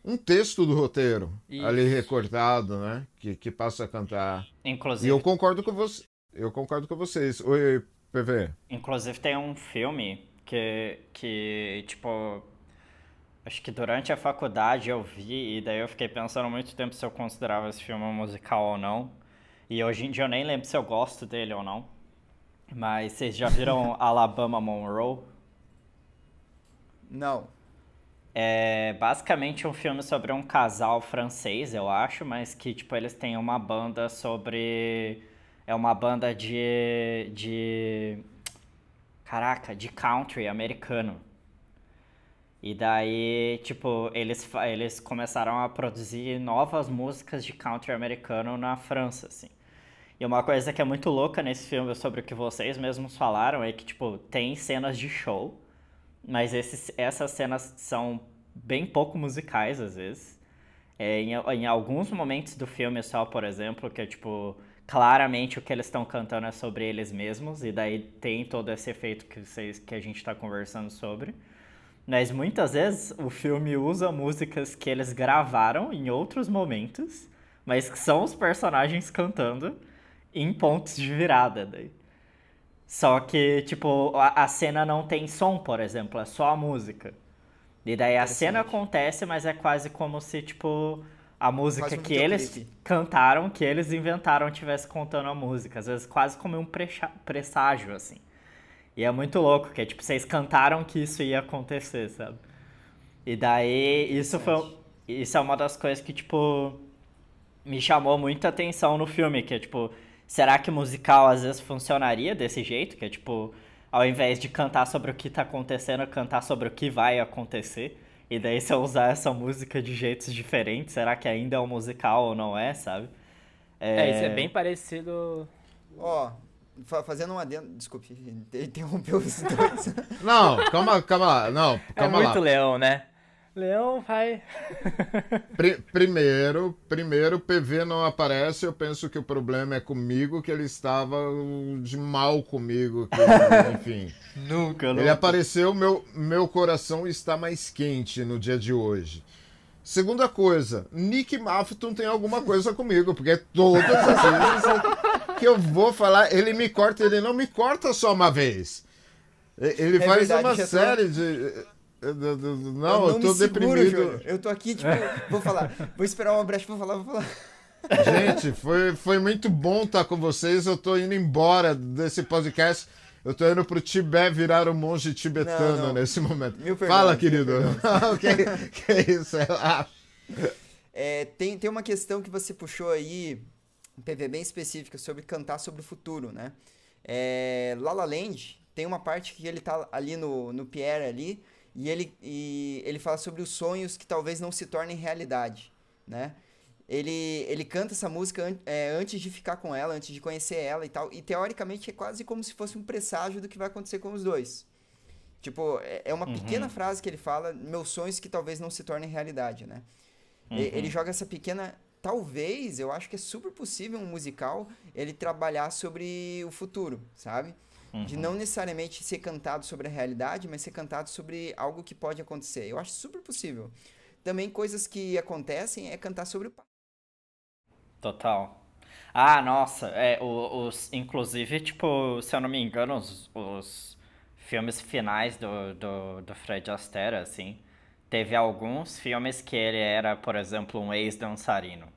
um texto do roteiro Isso. ali recortado, né? Que, que passa a cantar. Inclusive. E eu concordo com você. Eu concordo com vocês. Oi, PV. Inclusive tem um filme que, que tipo, acho que durante a faculdade eu vi e daí eu fiquei pensando muito tempo se eu considerava esse filme um musical ou não. E hoje em dia eu nem lembro se eu gosto dele ou não. Mas vocês já viram Alabama Monroe? Não. É basicamente um filme sobre um casal francês, eu acho, mas que, tipo, eles têm uma banda sobre... É uma banda de... de... Caraca, de country americano. E daí, tipo, eles, eles começaram a produzir novas músicas de country americano na França, assim. E uma coisa que é muito louca nesse filme sobre o que vocês mesmos falaram é que, tipo, tem cenas de show mas esses, essas cenas são bem pouco musicais, às vezes. É, em, em, alguns momentos do filme só, por exemplo, que é tipo claramente o que eles estão cantando é sobre eles mesmos, e daí tem todo esse efeito que, vocês, que a gente está conversando sobre. Mas muitas vezes o filme usa músicas que eles gravaram em outros momentos, mas que são os personagens cantando em pontos de virada. Daí. Só que, tipo, a, a cena não tem som, por exemplo, é só a música. E daí a cena acontece, mas é quase como se, tipo, a música um que eles cantaram, que eles inventaram, tivesse contando a música. Às vezes quase como um presságio, assim. E é muito louco, que é tipo, vocês cantaram que isso ia acontecer, sabe? E daí, isso foi. Isso é uma das coisas que, tipo, me chamou muita atenção no filme, que é tipo, será que musical às vezes funcionaria desse jeito? Que é tipo, ao invés de cantar sobre o que tá acontecendo, cantar sobre o que vai acontecer. E daí se eu usar essa música de jeitos diferentes, será que ainda é um musical ou não é, sabe? É, é isso é bem parecido. Ó, oh, fazendo uma adendo, desculpe, interrompeu os dois. não, calma, calma lá, não, é calma é muito lá. leão, né? Leão vai. primeiro, primeiro, o PV não aparece. Eu penso que o problema é comigo, que ele estava de mal comigo. Que, enfim. nunca, nunca. Ele apareceu, meu, meu coração está mais quente no dia de hoje. Segunda coisa, Nick Maffton tem alguma coisa comigo, porque todas as vezes que eu vou falar, ele me corta, ele não me corta só uma vez. Ele é faz verdade, uma série de não, eu, não eu tô deprimido. Eu tô aqui, tipo, vou falar. Vou esperar uma brecha, vou falar, vou falar. Gente, foi, foi muito bom estar com vocês. Eu tô indo embora desse podcast. Eu tô indo pro Tibete virar um monge tibetano não, não. nesse momento. Perdão, Fala, querido. Que, que é isso? É, tem, tem uma questão que você puxou aí, um PV bem específica, sobre cantar sobre o futuro, né? É, La La Land tem uma parte que ele tá ali no, no Pierre ali, e ele, e ele fala sobre os sonhos que talvez não se tornem realidade, né? Ele, ele canta essa música é, antes de ficar com ela, antes de conhecer ela e tal, e teoricamente é quase como se fosse um presságio do que vai acontecer com os dois. Tipo, é, é uma uhum. pequena frase que ele fala, meus sonhos que talvez não se tornem realidade, né? Uhum. Ele joga essa pequena talvez, eu acho que é super possível um musical ele trabalhar sobre o futuro, sabe? Uhum. De não necessariamente ser cantado sobre a realidade, mas ser cantado sobre algo que pode acontecer. Eu acho super possível. Também coisas que acontecem é cantar sobre o Total. Ah, nossa, é, os, inclusive, tipo, se eu não me engano, os, os filmes finais do, do, do Fred Astaire, assim, teve alguns filmes que ele era, por exemplo, um ex-dançarino.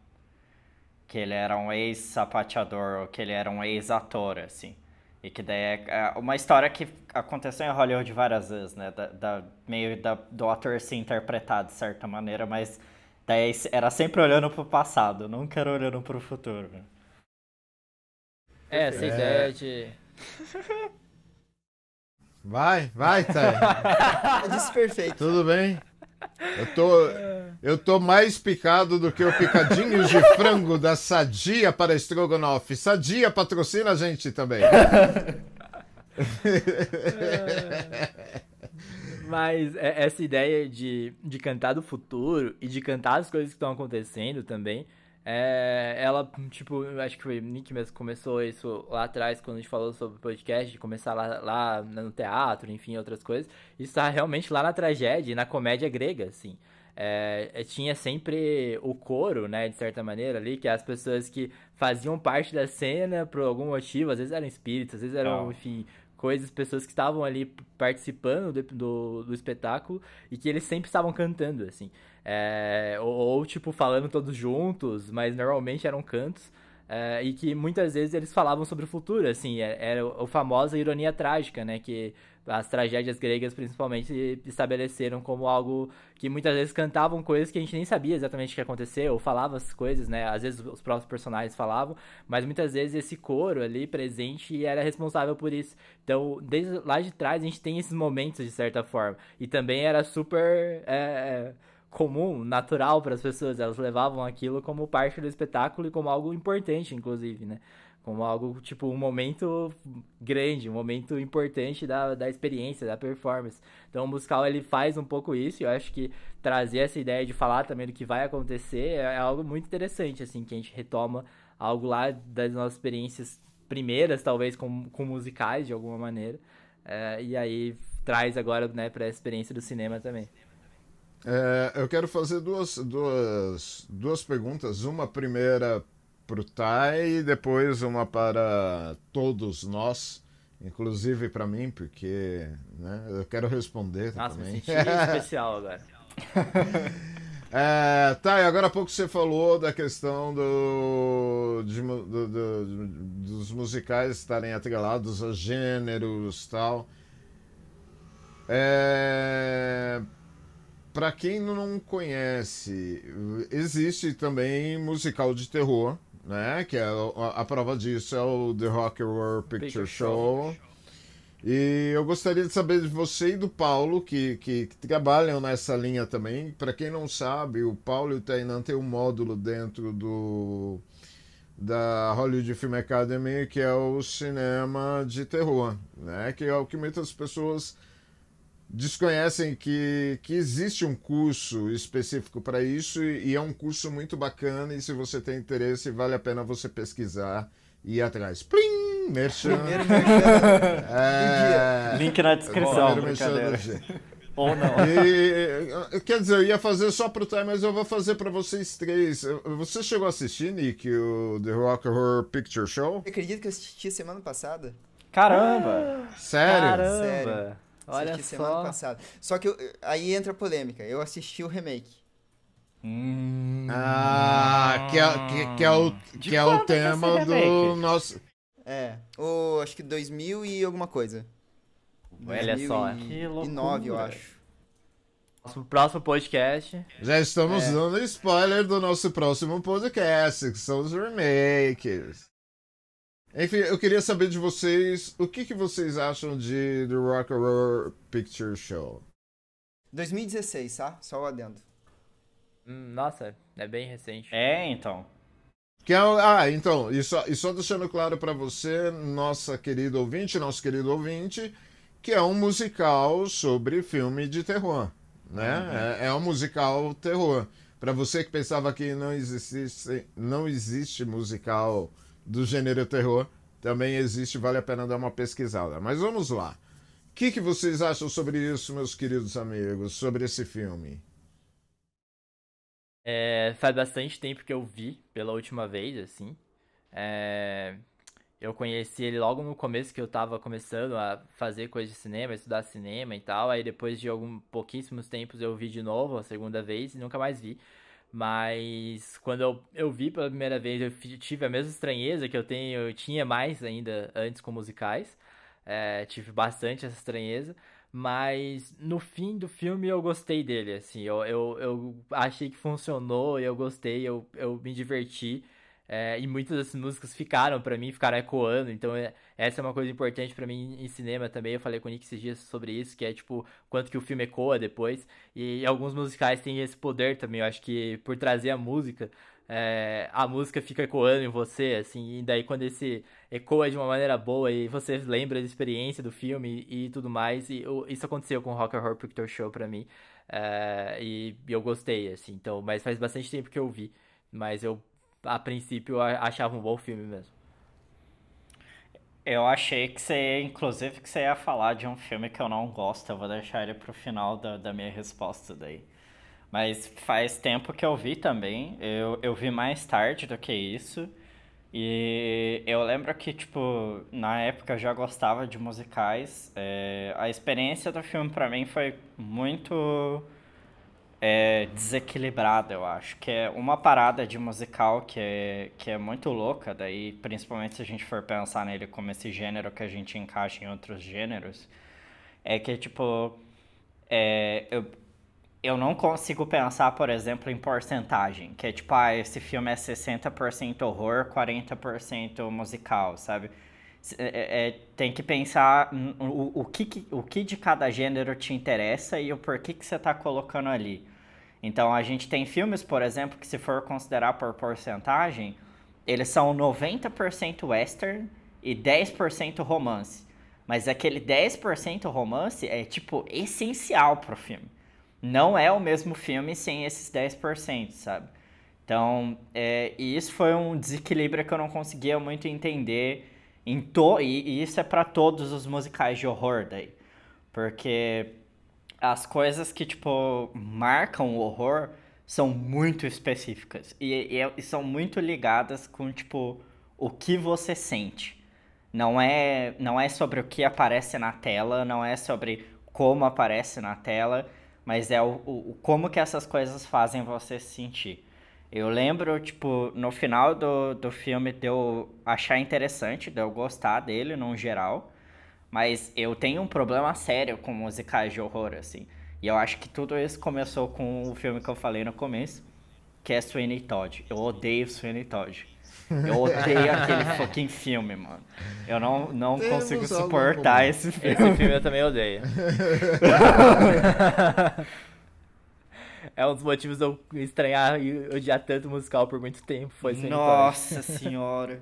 Que ele era um ex-sapateador, ou que ele era um ex-ator, assim. E que daí é, é uma história que aconteceu em Hollywood várias vezes, né? Da, da meio da, do ator se interpretar de certa maneira, mas daí era sempre olhando pro passado, nunca era olhando pro futuro. Né? É, essa é. ideia de. Vai, vai, Thay. Disse perfeito. Tudo bem? Eu tô, eu tô mais picado do que o picadinho de frango da Sadia para Strogonoff. Sadia patrocina a gente também. Mas é, essa ideia de, de cantar do futuro e de cantar as coisas que estão acontecendo também é, ela, tipo, acho que foi o Nick mesmo começou isso lá atrás, quando a gente falou sobre o podcast, de começar lá, lá no teatro, enfim, outras coisas. Isso tá realmente lá na tragédia, na comédia grega, assim. É, é, tinha sempre o coro, né, de certa maneira ali, que as pessoas que faziam parte da cena por algum motivo, às vezes eram espíritos, às vezes eram, Não. enfim, coisas, pessoas que estavam ali participando do, do, do espetáculo e que eles sempre estavam cantando, assim. É, ou, ou, tipo, falando todos juntos, mas normalmente eram cantos. É, e que muitas vezes eles falavam sobre o futuro, assim, é, era a famosa ironia trágica, né, que as tragédias gregas principalmente estabeleceram como algo que muitas vezes cantavam coisas que a gente nem sabia exatamente o que aconteceu, ou falava as coisas, né, às vezes os próprios personagens falavam, mas muitas vezes esse coro ali presente era responsável por isso. Então, desde lá de trás a gente tem esses momentos de certa forma, e também era super... É, comum, natural para as pessoas. Elas levavam aquilo como parte do espetáculo e como algo importante, inclusive, né? Como algo, tipo, um momento grande, um momento importante da, da experiência, da performance. Então, o musical, ele faz um pouco isso. E eu acho que trazer essa ideia de falar também do que vai acontecer é, é algo muito interessante, assim, que a gente retoma algo lá das nossas experiências primeiras, talvez, com, com musicais, de alguma maneira. É, e aí traz agora, né, pra experiência do cinema também. É, eu quero fazer duas, duas, duas perguntas. Uma primeira para o Tai e depois uma para todos nós, inclusive para mim, porque né, eu quero responder Nossa, também. me especial agora. É, tá, e agora há pouco você falou da questão do, de, do, do, dos musicais estarem atrelados a gêneros tal. É, para quem não conhece, existe também musical de terror, né? Que é a, a prova disso é o The Rock Horror Picture, Picture Show. Show. E eu gostaria de saber de você e do Paulo, que, que, que trabalham nessa linha também. Para quem não sabe, o Paulo e o Tainan têm um módulo dentro do da Hollywood Film Academy, que é o cinema de terror, né? Que é o que muitas pessoas desconhecem que, que existe um curso específico para isso e, e é um curso muito bacana e se você tem interesse, vale a pena você pesquisar e ir atrás. Plim! Merchan. É... Link na descrição. Ou não. E, quer dizer, eu ia fazer só pro Time, mas eu vou fazer para vocês três. Você chegou a assistir, Nick, o The Rock Horror Picture Show? Eu acredito que eu assisti semana passada. Caramba! Sério? Caramba! Sério. Olha assisti só. semana passada. Só que eu, aí entra a polêmica. Eu assisti o remake. Hum. Ah, que é, que, que é o, que é o tema do nosso. É, o, acho que 2000 e alguma coisa. Olha só. Que loucura. 2009, eu acho. Próximo, próximo podcast. Já estamos É. dando spoiler do nosso próximo podcast, que são os remakes. Enfim, eu queria saber de vocês o que, que vocês acham de The Rock Horror Picture Show. 2016, tá? Só o adendo. Hum, nossa, é bem recente. É, então. Que é, ah, então, e só, e só deixando claro pra você, nossa querida ouvinte, nosso querido ouvinte, que é um musical sobre filme de terror, né? É, é um musical terror. Pra você que pensava que não existe, não existe musical do gênero terror, também existe, vale a pena dar uma pesquisada. Mas vamos lá. O que, que vocês acham sobre isso, meus queridos amigos, sobre esse filme? É, faz bastante tempo que eu vi pela última vez, assim. É, eu conheci ele logo no começo que eu tava começando a fazer coisa de cinema, estudar cinema e tal. Aí depois de algum pouquíssimos tempos eu vi de novo a segunda vez e nunca mais vi. Mas quando eu, eu vi pela primeira vez, eu tive a mesma estranheza que eu tenho, eu tinha mais ainda antes com musicais. É, tive bastante essa estranheza. Mas no fim do filme eu gostei dele, assim. Eu, eu, eu achei que funcionou, eu gostei, eu, eu me diverti. É, e muitas dessas músicas ficaram pra mim, ficaram ecoando. Então é- essa é uma coisa importante pra mim em cinema também. Eu falei com o Nick esses dias sobre isso, que é tipo, quanto que o filme ecoa depois. E alguns musicais têm esse poder também. Eu acho que por trazer a música, é, a música fica ecoando em você, assim. E daí quando esse ecoa de uma maneira boa e você lembra da experiência do filme e, tudo mais. E isso aconteceu com o Rock Horror Picture Show pra mim. É, e, e eu gostei, assim. Então, mas faz bastante tempo que eu vi. Mas eu, a princípio, achava um bom filme mesmo. Eu achei que você, inclusive, que você ia falar de um filme que eu não gosto. Eu vou deixar ele pro final da, da minha resposta daí. Mas faz tempo que eu vi também. Eu, eu vi mais tarde do que isso. E eu lembro que, tipo, na época eu já gostava de musicais. É, a experiência do filme pra mim foi muito é, desequilibrada, eu acho. Que é uma parada de musical que é, que é muito louca, daí, principalmente se a gente for pensar nele como esse gênero que a gente encaixa em outros gêneros, é que, tipo, é, eu, eu não consigo pensar, por exemplo, em porcentagem, que é tipo, ah, esse filme é 60% horror, 40% musical, sabe? É- é- tem que pensar o, o, que- o que de cada gênero te interessa e o porquê que você está colocando ali. Então, a gente tem filmes, por exemplo, que se for considerar por porcentagem, eles são 90% western e 10% romance. Mas aquele 10% romance é, tipo, essencial pro filme. Não é o mesmo filme sem esses 10%, sabe? Então, é, e isso foi um desequilíbrio que eu não conseguia muito entender em to e, e isso é para todos os musicais de horror daí. Porque as coisas que, tipo, marcam o horror são muito específicas e, e, e são muito ligadas com, tipo, o que você sente. Não é, não é sobre o que aparece na tela, não é sobre como aparece na tela, mas é o, o como que essas coisas fazem você se sentir. Eu lembro, tipo, no final do, do filme de eu achar interessante, de eu gostar dele no geral, mas eu tenho um problema sério com musicais de horror, assim. E eu acho que tudo isso começou com o filme que eu falei no começo, que é Sweeney Todd. Eu odeio Sweeney Todd. Eu odeio aquele fucking filme, mano. Eu não, não consigo suportar esse filme. Esse filme eu também odeio. é um dos motivos de eu estranhar e odiar tanto musical por muito tempo. Foi Nossa senhora.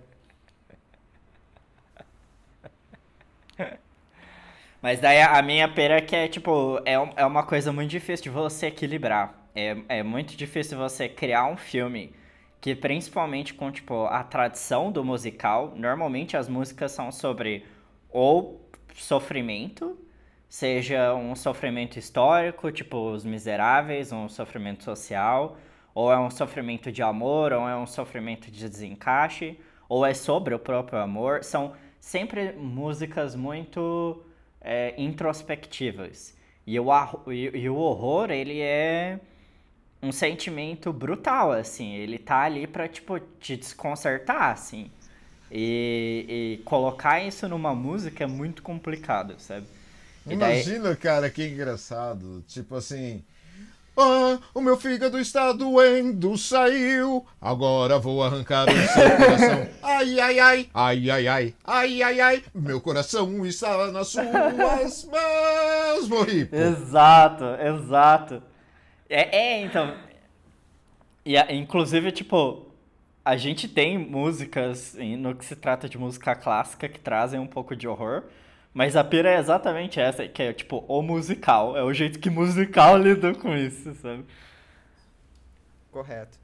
Mas daí a minha pera é que é, tipo, é, é uma coisa muito difícil de você equilibrar. É, é muito difícil você criar um filme que principalmente com tipo a tradição do musical, normalmente as músicas são sobre ou sofrimento, seja um sofrimento histórico, tipo Os Miseráveis, um sofrimento social, ou é um sofrimento de amor, ou é um sofrimento de desencaixe, ou é sobre o próprio amor. São sempre músicas muito é, introspectivas. E o, e, e o horror, ele é um sentimento brutal, assim. Ele tá ali pra, tipo, te desconcertar, assim. E, e colocar isso numa música é muito complicado, sabe? E Imagina, daí... cara, que engraçado. Tipo assim. Ah, o meu fígado está doendo, saiu. Agora vou arrancar o seu coração. Ai, ai, ai, ai, ai, ai, ai, ai, ai. Meu coração está nas suas mãos, morri. Exato, exato. É, é então. E, inclusive, tipo, a gente tem músicas no que se trata de música clássica que trazem um pouco de horror. Mas a pira é exatamente essa, que é tipo o musical. É o jeito que musical lida com isso, sabe? Correto.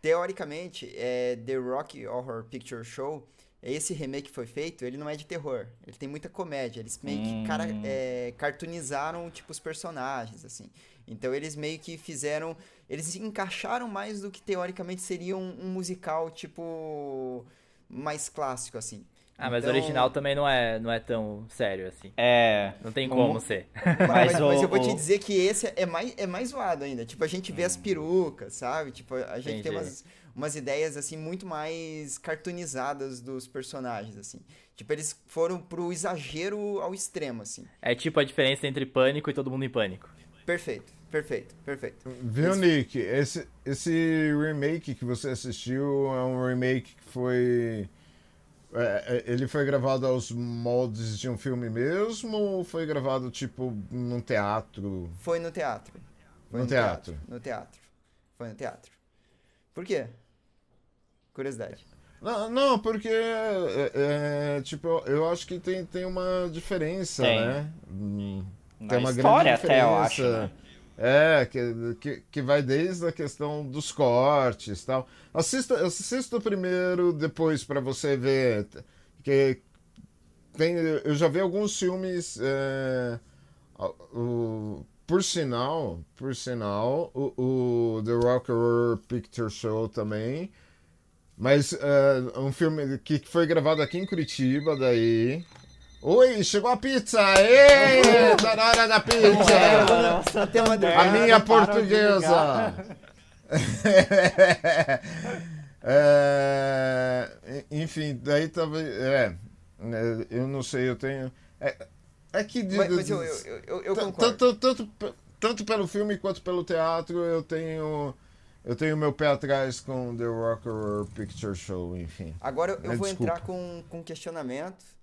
Teoricamente, é, The Rock Horror Picture Show, esse remake que foi feito, ele não é de terror. Ele tem muita comédia. Eles meio que cara, hum. é, cartoonizaram tipo, os personagens, assim. Então eles meio que fizeram. Eles encaixaram mais do que teoricamente seria um, um musical, tipo. mais clássico, assim. Ah, mas então... o original também não é, não é tão sério assim. É. Não tem como, ser. Mas, mas, o, mas, eu vou te dizer que esse é mais, é mais zoado ainda. Tipo, a gente vê hum. as perucas, sabe? Tipo, a gente Entendi. tem umas, umas ideias, assim, muito mais cartoonizadas dos personagens, assim. Tipo, eles foram pro exagero ao extremo, assim. É tipo a diferença entre pânico e todo mundo em pânico. Perfeito. Perfeito, perfeito. Viu, esse... Nick? Esse, esse remake que você assistiu é um remake que foi. É, é, ele foi gravado aos moldes de um filme mesmo ou foi gravado tipo num teatro? Foi no teatro. Foi no, no teatro. teatro. No teatro. Foi no teatro. Por quê? Curiosidade. Não, não porque é, é, tipo, eu acho que tem, tem uma diferença, tem. né? Tem uma grande diferença. Até, eu acho, né? É, que, que, que vai desde a questão dos cortes tal. Assista, assista o primeiro depois para você ver. Que tem, eu já vi alguns filmes. É, o, por sinal, por sinal, o, o The Rock Horror Picture Show também. Mas é, um filme que foi gravado aqui em Curitiba, daí. Oi, chegou a pizza! Ê, tá na hora da pizza! a minha portuguesa! é, enfim, daí talvez. É, né, eu não sei, eu tenho. É, é que. Mas, mas eu, eu, eu, eu concordo. Tanto, tanto, tanto pelo filme quanto pelo teatro, eu tenho. Eu tenho meu pé atrás com The Rock Horror Picture Show, enfim. Agora eu, vou desculpa. entrar com, com um questionamento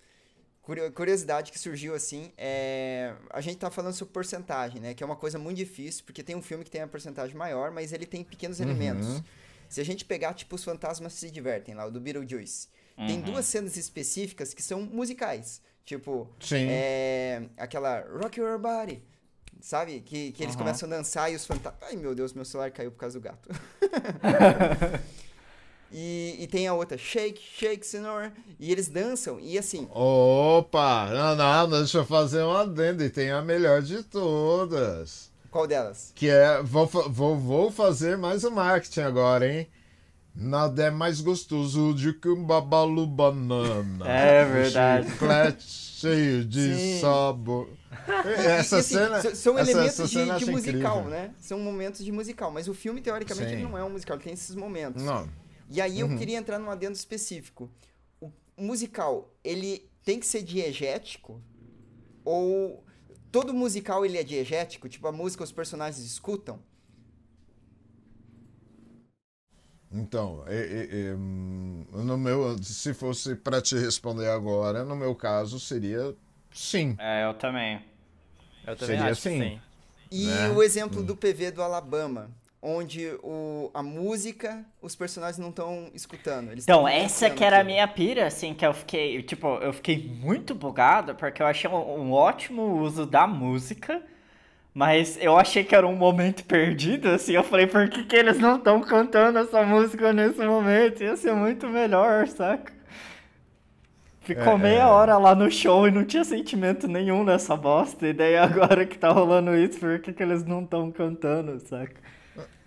curiosidade que surgiu assim, é... a gente tá falando sobre porcentagem, né? Que é uma coisa muito difícil, porque tem um filme que tem a porcentagem maior, mas ele tem pequenos uhum. elementos. Se a gente pegar, tipo, Os Fantasmas Se Divertem, lá, o do Beetlejuice, uhum. tem duas cenas específicas que são musicais. Tipo, Sim. É... aquela Rock Your Body, sabe? Que, que eles uhum. começam a dançar e os fantasmas... Ai, meu Deus, meu celular caiu por causa do gato. e, e tem a outra, Shake, Shake, Senhor. E eles dançam. E assim, Opa! Não, não, deixa eu fazer um adendo. E tem a melhor de todas. qual delas? Que é. Vou, vou, vou fazer mais o marketing agora, hein? Nada é mais gostoso do que um babalu banana. É Um verdade. chiclete cheio de Sim. sabor. E, Essa assim, cena. São essa- elementos essa de, cena de acho musical, incrível. né? São momentos de musical. Mas o filme, teoricamente, não é um musical. Ele tem esses momentos. Não. E aí Uhum. eu queria entrar num adendo específico. O musical, ele tem que ser diegético? Ou todo musical ele é diegético? Tipo, a música os personagens escutam? Então, e- e, hum, no meu, se fosse para te responder agora, no meu caso seria sim. É, eu também. Eu também Seria acho que assim. sim. E Né? o exemplo do PV do Alabama, onde o, a música, os personagens não estão escutando. Eles Então, tão essa que era a minha pira, assim, que eu fiquei, tipo, eu fiquei muito bugado, porque eu achei um, um ótimo uso da música, mas eu achei que era um momento perdido, assim, eu falei, por que, que eles não estão cantando essa música nesse momento? Ia ser muito melhor, saca? Ficou É, meia é. hora lá no show e não tinha sentimento nenhum nessa bosta, e daí agora que tá rolando isso, por que, que eles não estão cantando, saca?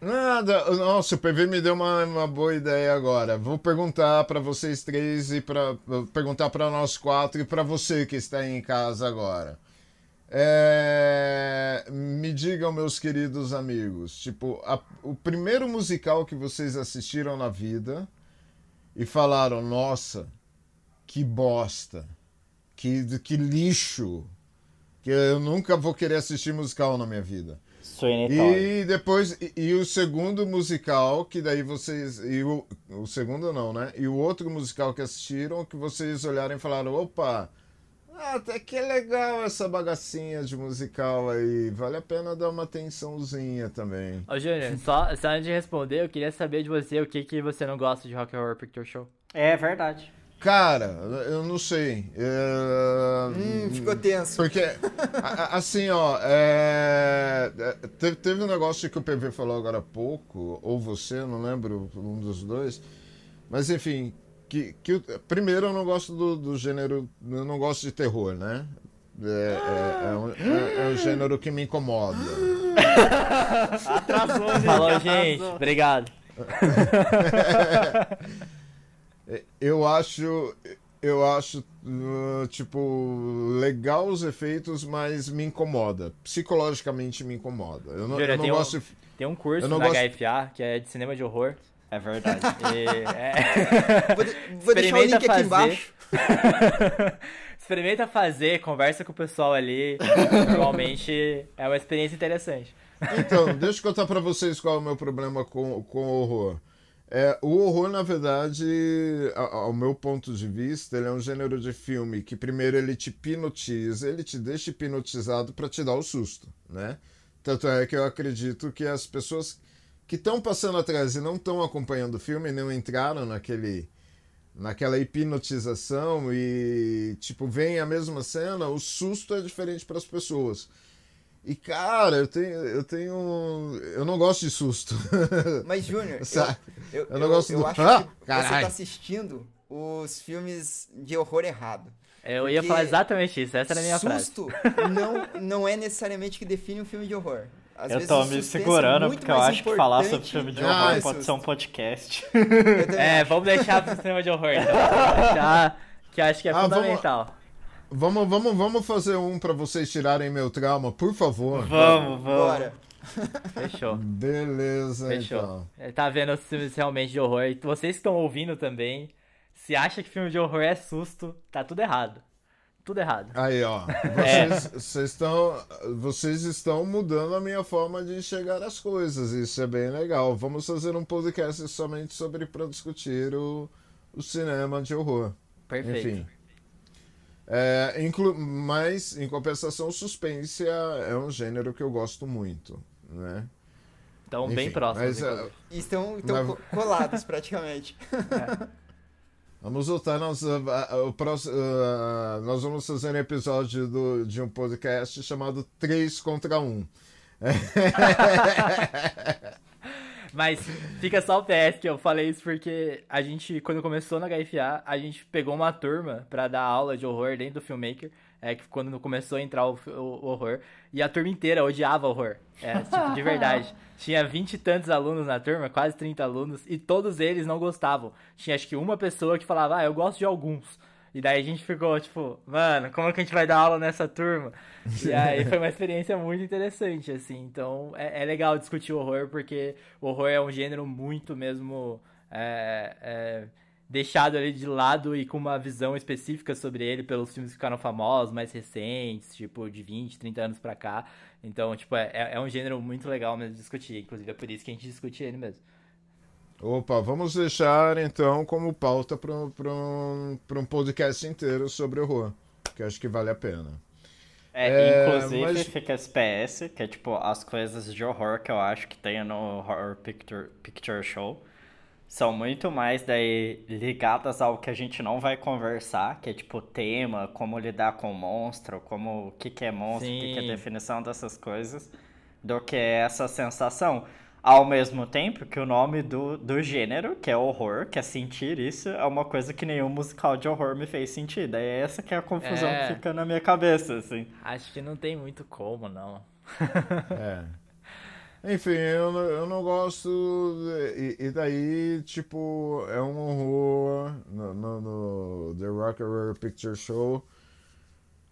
Nada, nossa, o PV me deu uma, uma boa ideia agora. Vou perguntar para vocês três e para perguntar para nós quatro e para você que está em casa agora. É, me digam, meus queridos amigos, tipo, a- o primeiro musical que vocês assistiram na vida e falaram, nossa, que bosta, que, que lixo, que eu nunca vou querer assistir musical na minha vida. Sweeney Todd. E depois, e, e o segundo musical, que daí vocês. E o, o segundo não, né? E o outro musical que assistiram, que vocês olharam e falaram: opa, ah, até que é legal essa bagacinha de musical aí. Vale a pena dar uma atençãozinha também. Ô, Júnior, só, só antes de responder, eu queria saber de você o que, que você não gosta de Rock Horror Picture Show. É verdade. Cara, eu não sei. É... Hum, ficou tenso. Porque, assim, ó, é, é, teve, teve um negócio que o PV falou agora há pouco, ou você, não lembro, um dos dois, mas enfim, que, que primeiro eu não gosto do, do gênero, eu não gosto de terror, né? É, é, é um, é- é um gênero que me incomoda. Atrasou, gente. Falou, gente. Obrigado. Eu acho, eu acho, uh, tipo, legal os efeitos, mas me incomoda. Psicologicamente me incomoda. Eu não, Júnior, eu não tem um- gosto de... Tem um curso Eu não na gosto- HFA que é de cinema de horror. É verdade. E, é... Vou, de- vou deixar o link Experimenta aqui fazer. embaixo. Experimenta fazer, conversa com o pessoal ali. Normalmente é uma experiência interessante. Então, deixa eu contar pra vocês qual é o meu problema com, com o horror. É, o horror, na verdade, ao meu ponto de vista, ele é um gênero de filme que primeiro ele te hipnotiza, ele te deixa hipnotizado pra te dar o susto, né? Tanto é que eu acredito que as pessoas que estão passando atrás e não estão acompanhando o filme, não entraram naquele naquela hipnotização e tipo vem a mesma cena, o susto é diferente para as pessoas. E cara, eu tenho eu tenho eu não gosto de susto. Mas, Júnior, eu, eu, Eu não gosto eu do- acho Ah, que você caralho. tá assistindo os filmes de horror errado. Eu ia falar exatamente isso, essa era a minha frase. Susto não, não é necessariamente que define um filme de horror. Às eu vezes tô me é segurando muito porque eu acho que falar sobre filme de Ah, horror o pode ser um susto. podcast. É, vamos deixar pro cinema de horror, então. Vamos deixar, que acho que é Ah, fundamental. vamos, vamos, vamos fazer um para vocês tirarem meu trauma, por favor. Vamos, vamos. Bora. Fechou. Beleza, Fechou. então. É, Tá vendo os filmes realmente de horror. E vocês que estão ouvindo também, se acha que filme de horror é susto, tá tudo errado. Tudo errado. Aí, ó. Vocês, vocês estão, vocês estão mudando a minha forma de enxergar as coisas. Isso é bem legal. Vamos fazer um podcast somente sobre para discutir o, o cinema de horror. Perfeito. Enfim. É, inclu- mas, em compensação, suspense é, é um gênero que eu gosto muito, né? Então, bem Enfim, próximo. mas, inclusive. E estão, estão Mas- co- colados praticamente. Vamos voltar, nós, o próximo, nós vamos fazer um episódio do, de um podcast chamado 3 contra 1. Mas fica só o PS que eu falei isso porque a gente, quando começou na HFA, a gente pegou uma turma pra dar aula de horror dentro do Filmmaker. É que quando começou a entrar o, o, o horror. E a turma inteira odiava horror. É, tipo, de verdade. Tinha vinte e tantos alunos na turma, quase 30 alunos, e todos eles não gostavam. Tinha acho que uma pessoa que falava, ah, eu gosto de alguns. E daí a gente ficou, tipo, mano, como que a gente vai dar aula nessa turma? E aí foi uma experiência muito interessante, assim. Então é, é legal discutir o horror, porque o horror é um gênero muito mesmo é, é, deixado ali de lado e com uma visão específica sobre ele pelos filmes que ficaram famosos, mais recentes, tipo, de 20, 30 anos pra cá. Então, tipo, é, é um gênero muito legal mesmo discutir. Inclusive é por isso que a gente discute ele mesmo. Opa, vamos deixar então como pauta para um, um podcast inteiro sobre horror, que acho que vale a pena. É, é inclusive mas... fica SPS, que é tipo as coisas de horror que eu acho que tem no Horror Picture, Picture Show. São muito mais daí ligadas ao que a gente não vai conversar, que é tipo tema, como lidar com monstro, como o que, que é monstro, o que, que é definição dessas coisas, do que essa sensação. Ao mesmo tempo que o nome do, do gênero, que é horror, que é sentir isso, é uma coisa que nenhum musical de horror me fez sentir. Daí é essa que é a confusão é... que fica na minha cabeça, assim. Acho que não tem muito como, não. é. Enfim, eu, eu não gosto. E, e, daí, tipo, é um horror no, no, no The Rock Horror Picture Show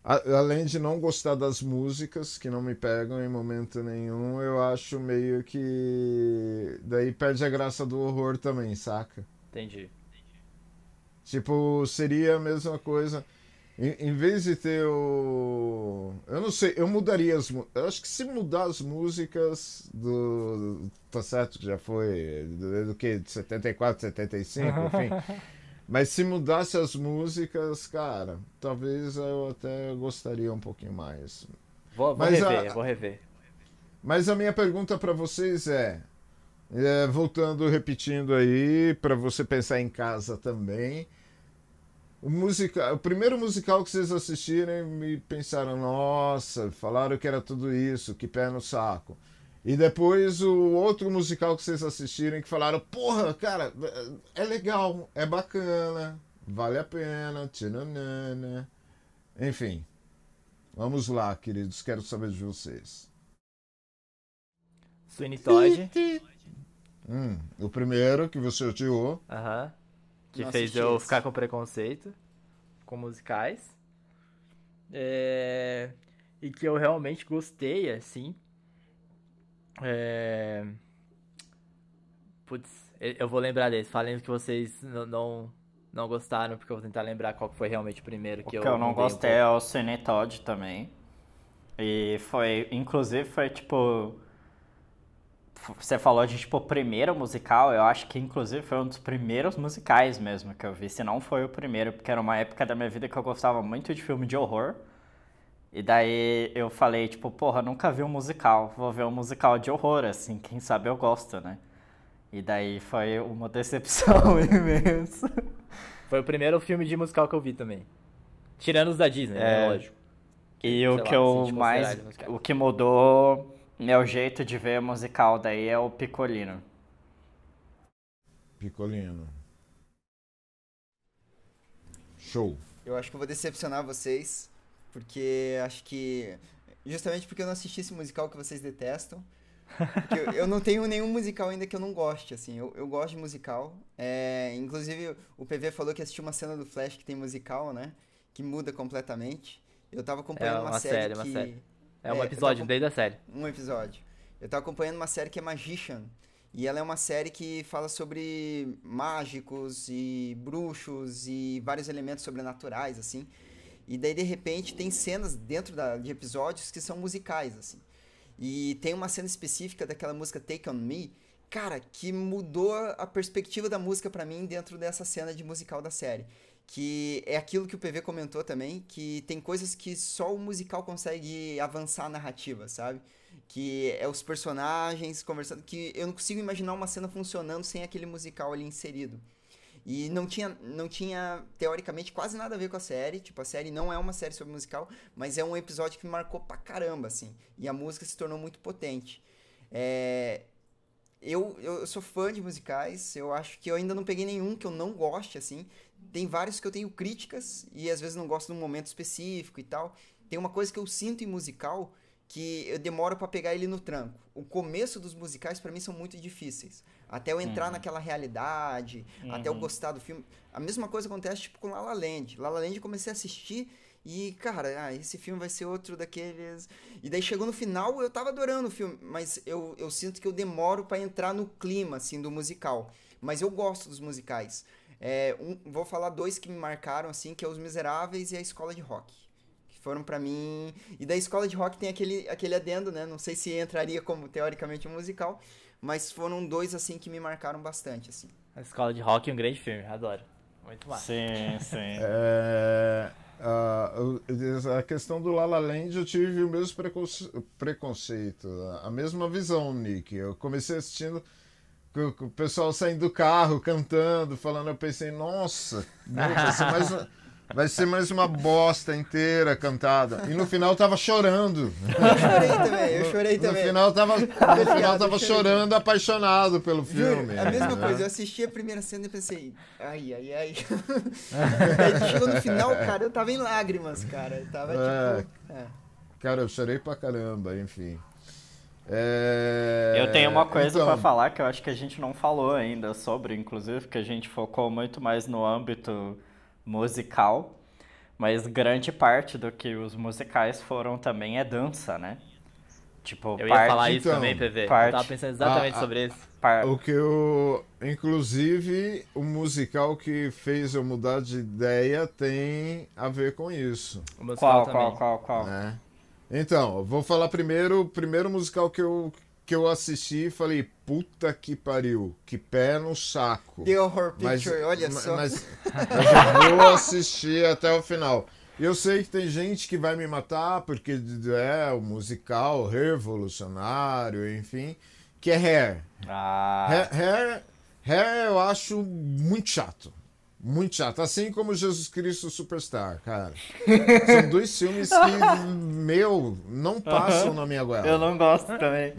além de não gostar das músicas, que não me pegam em momento nenhum, eu acho meio que. Daí perde a graça do horror também, saca? Entendi. Tipo, seria a mesma coisa. Em, em vez de ter o. Eu não sei, eu mudaria as. Eu acho que se mudar as músicas do. Tá certo, já foi. Do, do que? De 74, 75, enfim. Mas se mudasse as músicas, cara, talvez eu até gostaria um pouquinho mais. Vou, vou rever, a, vou rever. Mas a minha pergunta para vocês é, é, voltando, repetindo aí, para você pensar em casa também. O, musical, o primeiro musical que vocês assistirem me pensaram, nossa, falaram que era tudo isso, que pé no saco. E depois o outro musical que vocês assistiram que falaram, porra, cara, é legal, é bacana, vale a pena, tchananana. Enfim, vamos lá, queridos, quero saber de vocês. Sweeney Todd. Hum, o primeiro que você odiou. Aham. Que Não fez eu ficar com preconceito com musicais. É... E que eu realmente gostei, assim. É... Putz, eu vou lembrar desse. Falem que vocês não, não, gostaram, porque eu vou tentar lembrar qual foi realmente o primeiro que o eu. que eu não gostei é o Cine Todd também. E foi, inclusive, foi tipo. Você falou de tipo primeiro musical, eu acho que inclusive foi um dos primeiros musicais mesmo que eu vi, se não foi o primeiro, porque era uma época da minha vida que eu gostava muito de filme de horror. E daí eu falei, tipo, porra, nunca vi um musical, vou ver um musical de horror, assim, quem sabe eu gosto, né? E daí foi uma decepção imensa. Foi o primeiro filme de musical que eu vi também. Tirando os da Disney, né, é, lógico. E o que lá, eu mais. O que mudou meu jeito de ver musical daí é o Picolino. Picolino. Show. Eu acho que eu vou decepcionar vocês. Porque acho que. Justamente porque eu não assisti esse musical que vocês detestam. eu, eu, não tenho nenhum musical ainda que eu não goste, assim. Eu, eu gosto de musical. É, inclusive, o PV falou que assistiu uma cena do Flash que tem musical, né? Que muda completamente. Eu tava acompanhando é uma, uma, série, série que... Uma série. É um é, episódio tava... desde a série. Um episódio. Eu tava acompanhando uma série que é Magician. E ela é uma série que fala sobre mágicos e bruxos e vários elementos sobrenaturais, assim. E daí, de repente, tem cenas dentro da, de episódios que são musicais, assim. E tem uma cena específica daquela música Take On Me, cara, que mudou a perspectiva da música para mim dentro dessa cena de musical da série. Que é aquilo que o PV comentou também, que tem coisas que só o musical consegue avançar a narrativa, sabe? Que é os personagens conversando, que eu não consigo imaginar uma cena funcionando sem aquele musical ali inserido. E não tinha, não tinha, teoricamente, quase nada a ver com a série. Tipo, a série não é uma série sobre musical, mas é um episódio que me marcou pra caramba, assim. E a música se tornou muito potente. É... eu, eu sou fã de musicais, eu acho que eu ainda não peguei nenhum que eu não goste, assim. Tem vários que eu tenho críticas e às vezes não gosto de um momento específico e tal. Tem uma coisa que eu sinto em musical que eu demoro para pegar ele no tranco. O começo dos musicais para mim são muito difíceis. Até eu entrar uhum. naquela realidade, uhum. até eu uhum. gostar do filme. A mesma coisa acontece tipo com La La Land. La La Land eu comecei a assistir e, cara, ah, esse filme vai ser outro daqueles. E daí chegou no final, eu tava adorando o filme, mas eu, eu sinto que eu demoro para entrar no clima, assim, do musical. Mas eu gosto dos musicais. É, um, vou falar dois que me marcaram, assim, que é Os Miseráveis e A Escola de Rock. Que foram para mim... E da Escola de Rock tem aquele, aquele adendo, né? Não sei se entraria como, teoricamente, um musical, mas foram dois, assim, que me marcaram bastante, assim. A Escola de Rock é um grande filme, adoro. Muito massa. Sim, sim. é... Uh, a questão do La La Land eu tive o mesmo preconceito, a mesma visão, Nick. Eu comecei assistindo com o pessoal saindo do carro, cantando, falando, eu pensei, nossa, vai ser mais, vai ser mais uma bosta inteira cantada. E no final tava chorando. Eu chorei também, eu chorei também. No final tava, no final tava chorando, apaixonado pelo filme. Juro, a mesma coisa, eu assisti a primeira cena e pensei, ai, ai, ai. Aí chegou no final, cara, eu tava em lágrimas, cara. Eu tava é, tipo. É. Cara, eu chorei pra caramba, enfim. É... Eu tenho uma coisa então... para falar que eu acho que a gente não falou ainda sobre, inclusive, que a gente focou muito mais no âmbito musical, mas grande parte do que os musicais foram também é dança, né? Tipo, eu parte, ia falar isso então, também, PV. Parte, eu tava pensando exatamente a, a, sobre isso. O que eu. Inclusive, o musical que fez eu mudar de ideia tem a ver com isso. qual, qual, qual, qual, é. Então, vou falar primeiro. O primeiro musical que eu, que eu assisti e falei, puta que pariu, que pé no saco. The Horror Picture, mas, olha mas, só. Mas, mas eu vou assistir até o final. Eu sei que tem gente que vai me matar porque é o musical revolucionário, enfim, que é Hair. Ah. Hair, Hair, Hair eu acho muito chato. Muito chato. Assim como Jesus Cristo Superstar, cara. São dois filmes que, meu, não passam na minha goela. Eu não gosto também.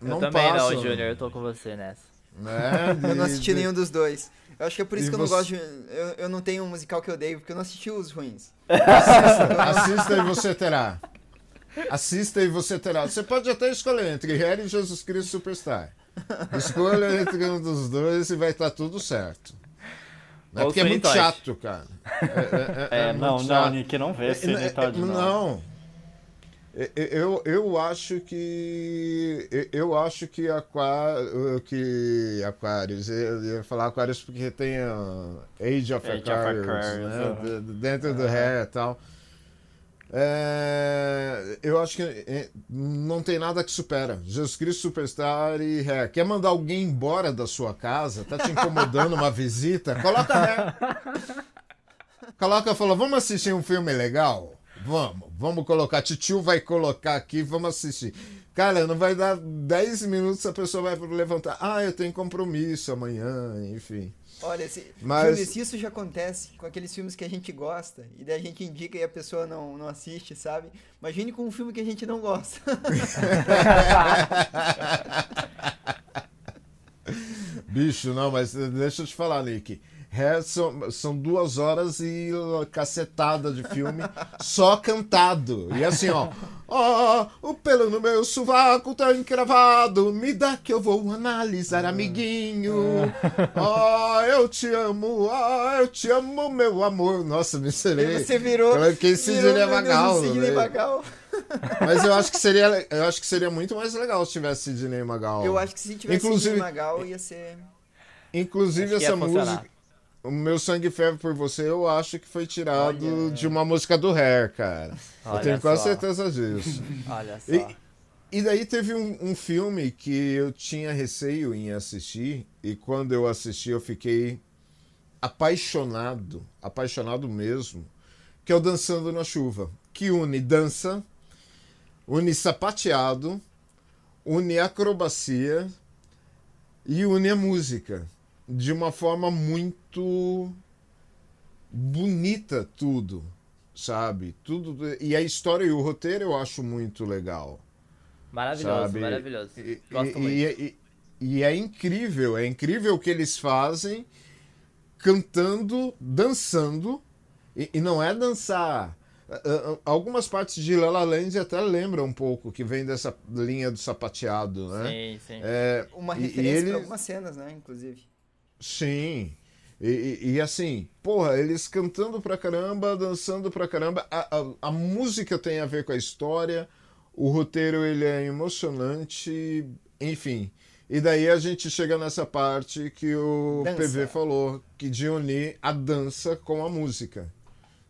Não eu também passam. não, Júnior. Eu tô com você nessa. É, de, eu não assisti de... nenhum dos dois. Eu acho que é por isso que eu você... não gosto de. Eu, eu não tenho um musical que eu odeio, porque eu não assisti os ruins. Assista, assista e você terá. Assista e você terá. Você pode até escolher entre Harry e Jesus Cristo Superstar. Escolha entre um dos dois e vai estar tudo certo. É porque é muito chato, cara. É, é, é, é não, não, Nick não vê esse é, Todd, não. Não. Eu, eu acho que eu acho que Aquarius, que Aquarius, eu ia falar Aquarius porque tem Age of Age Aquarius, of Aquarius né? dentro do ré e tal. É, eu acho que é, não tem nada que supera. Jesus Cristo Superstar e Ré. Quer mandar alguém embora da sua casa? Tá te incomodando uma visita? Coloca Ré. Coloca e fala: vamos assistir um filme legal? Vamos, vamos colocar. Titio vai colocar aqui, vamos assistir. Cara, não vai dar 10 minutos a pessoa vai levantar. Ah, eu tenho compromisso amanhã, enfim. Olha, se, Mas... isso já acontece com aqueles filmes que a gente gosta, e daí a gente indica e a pessoa não, não assiste, sabe? Imagine com um filme que a gente não gosta. Bicho, não, mas deixa eu te falar, Nick. É, são, são duas horas e cacetada de filme só cantado. E assim, ó. Ó, oh, o pelo no meu sovaco tá encravado. Me dá que eu vou analisar, amiguinho. Ó, oh, eu te amo, ó, oh, eu te amo, meu amor. Nossa, me serei. Você virou. Coloquei Sidney Magal. Sidney Magal. Mas eu acho que seria, eu acho que seria muito mais legal se tivesse Sidney Magal. Eu acho que se tivesse Inclusive, Sidney Magal ia ser. Inclusive essa música o meu sangue ferve por você, eu acho que foi tirado Olha. de uma música do Hair, cara. Olha eu tenho quase certeza disso. Olha só. E, e daí teve um, um, filme que eu tinha receio em assistir, e quando eu assisti eu fiquei apaixonado, apaixonado mesmo, que é o Dançando na Chuva, que une dança, une sapateado, une acrobacia e une a música de uma forma muito bonita tudo, sabe? Tudo e a história e o roteiro eu acho muito legal. Maravilhoso, sabe? maravilhoso. Gosto e, muito. E, e é incrível, é incrível o que eles fazem cantando, dançando, e, e não é dançar. Algumas partes de La La Land até lembram um pouco, que vem dessa linha do sapateado, né? Sim, sim. É, Uma referência e, ele... algumas cenas, né, inclusive. Sim. E, e, e, assim, porra, eles cantando pra caramba, dançando pra caramba. A, a, a, música tem a ver com a história, o roteiro ele é emocionante, enfim. E daí a gente chega nessa parte que o dança. PV falou, que de unir a dança com a música.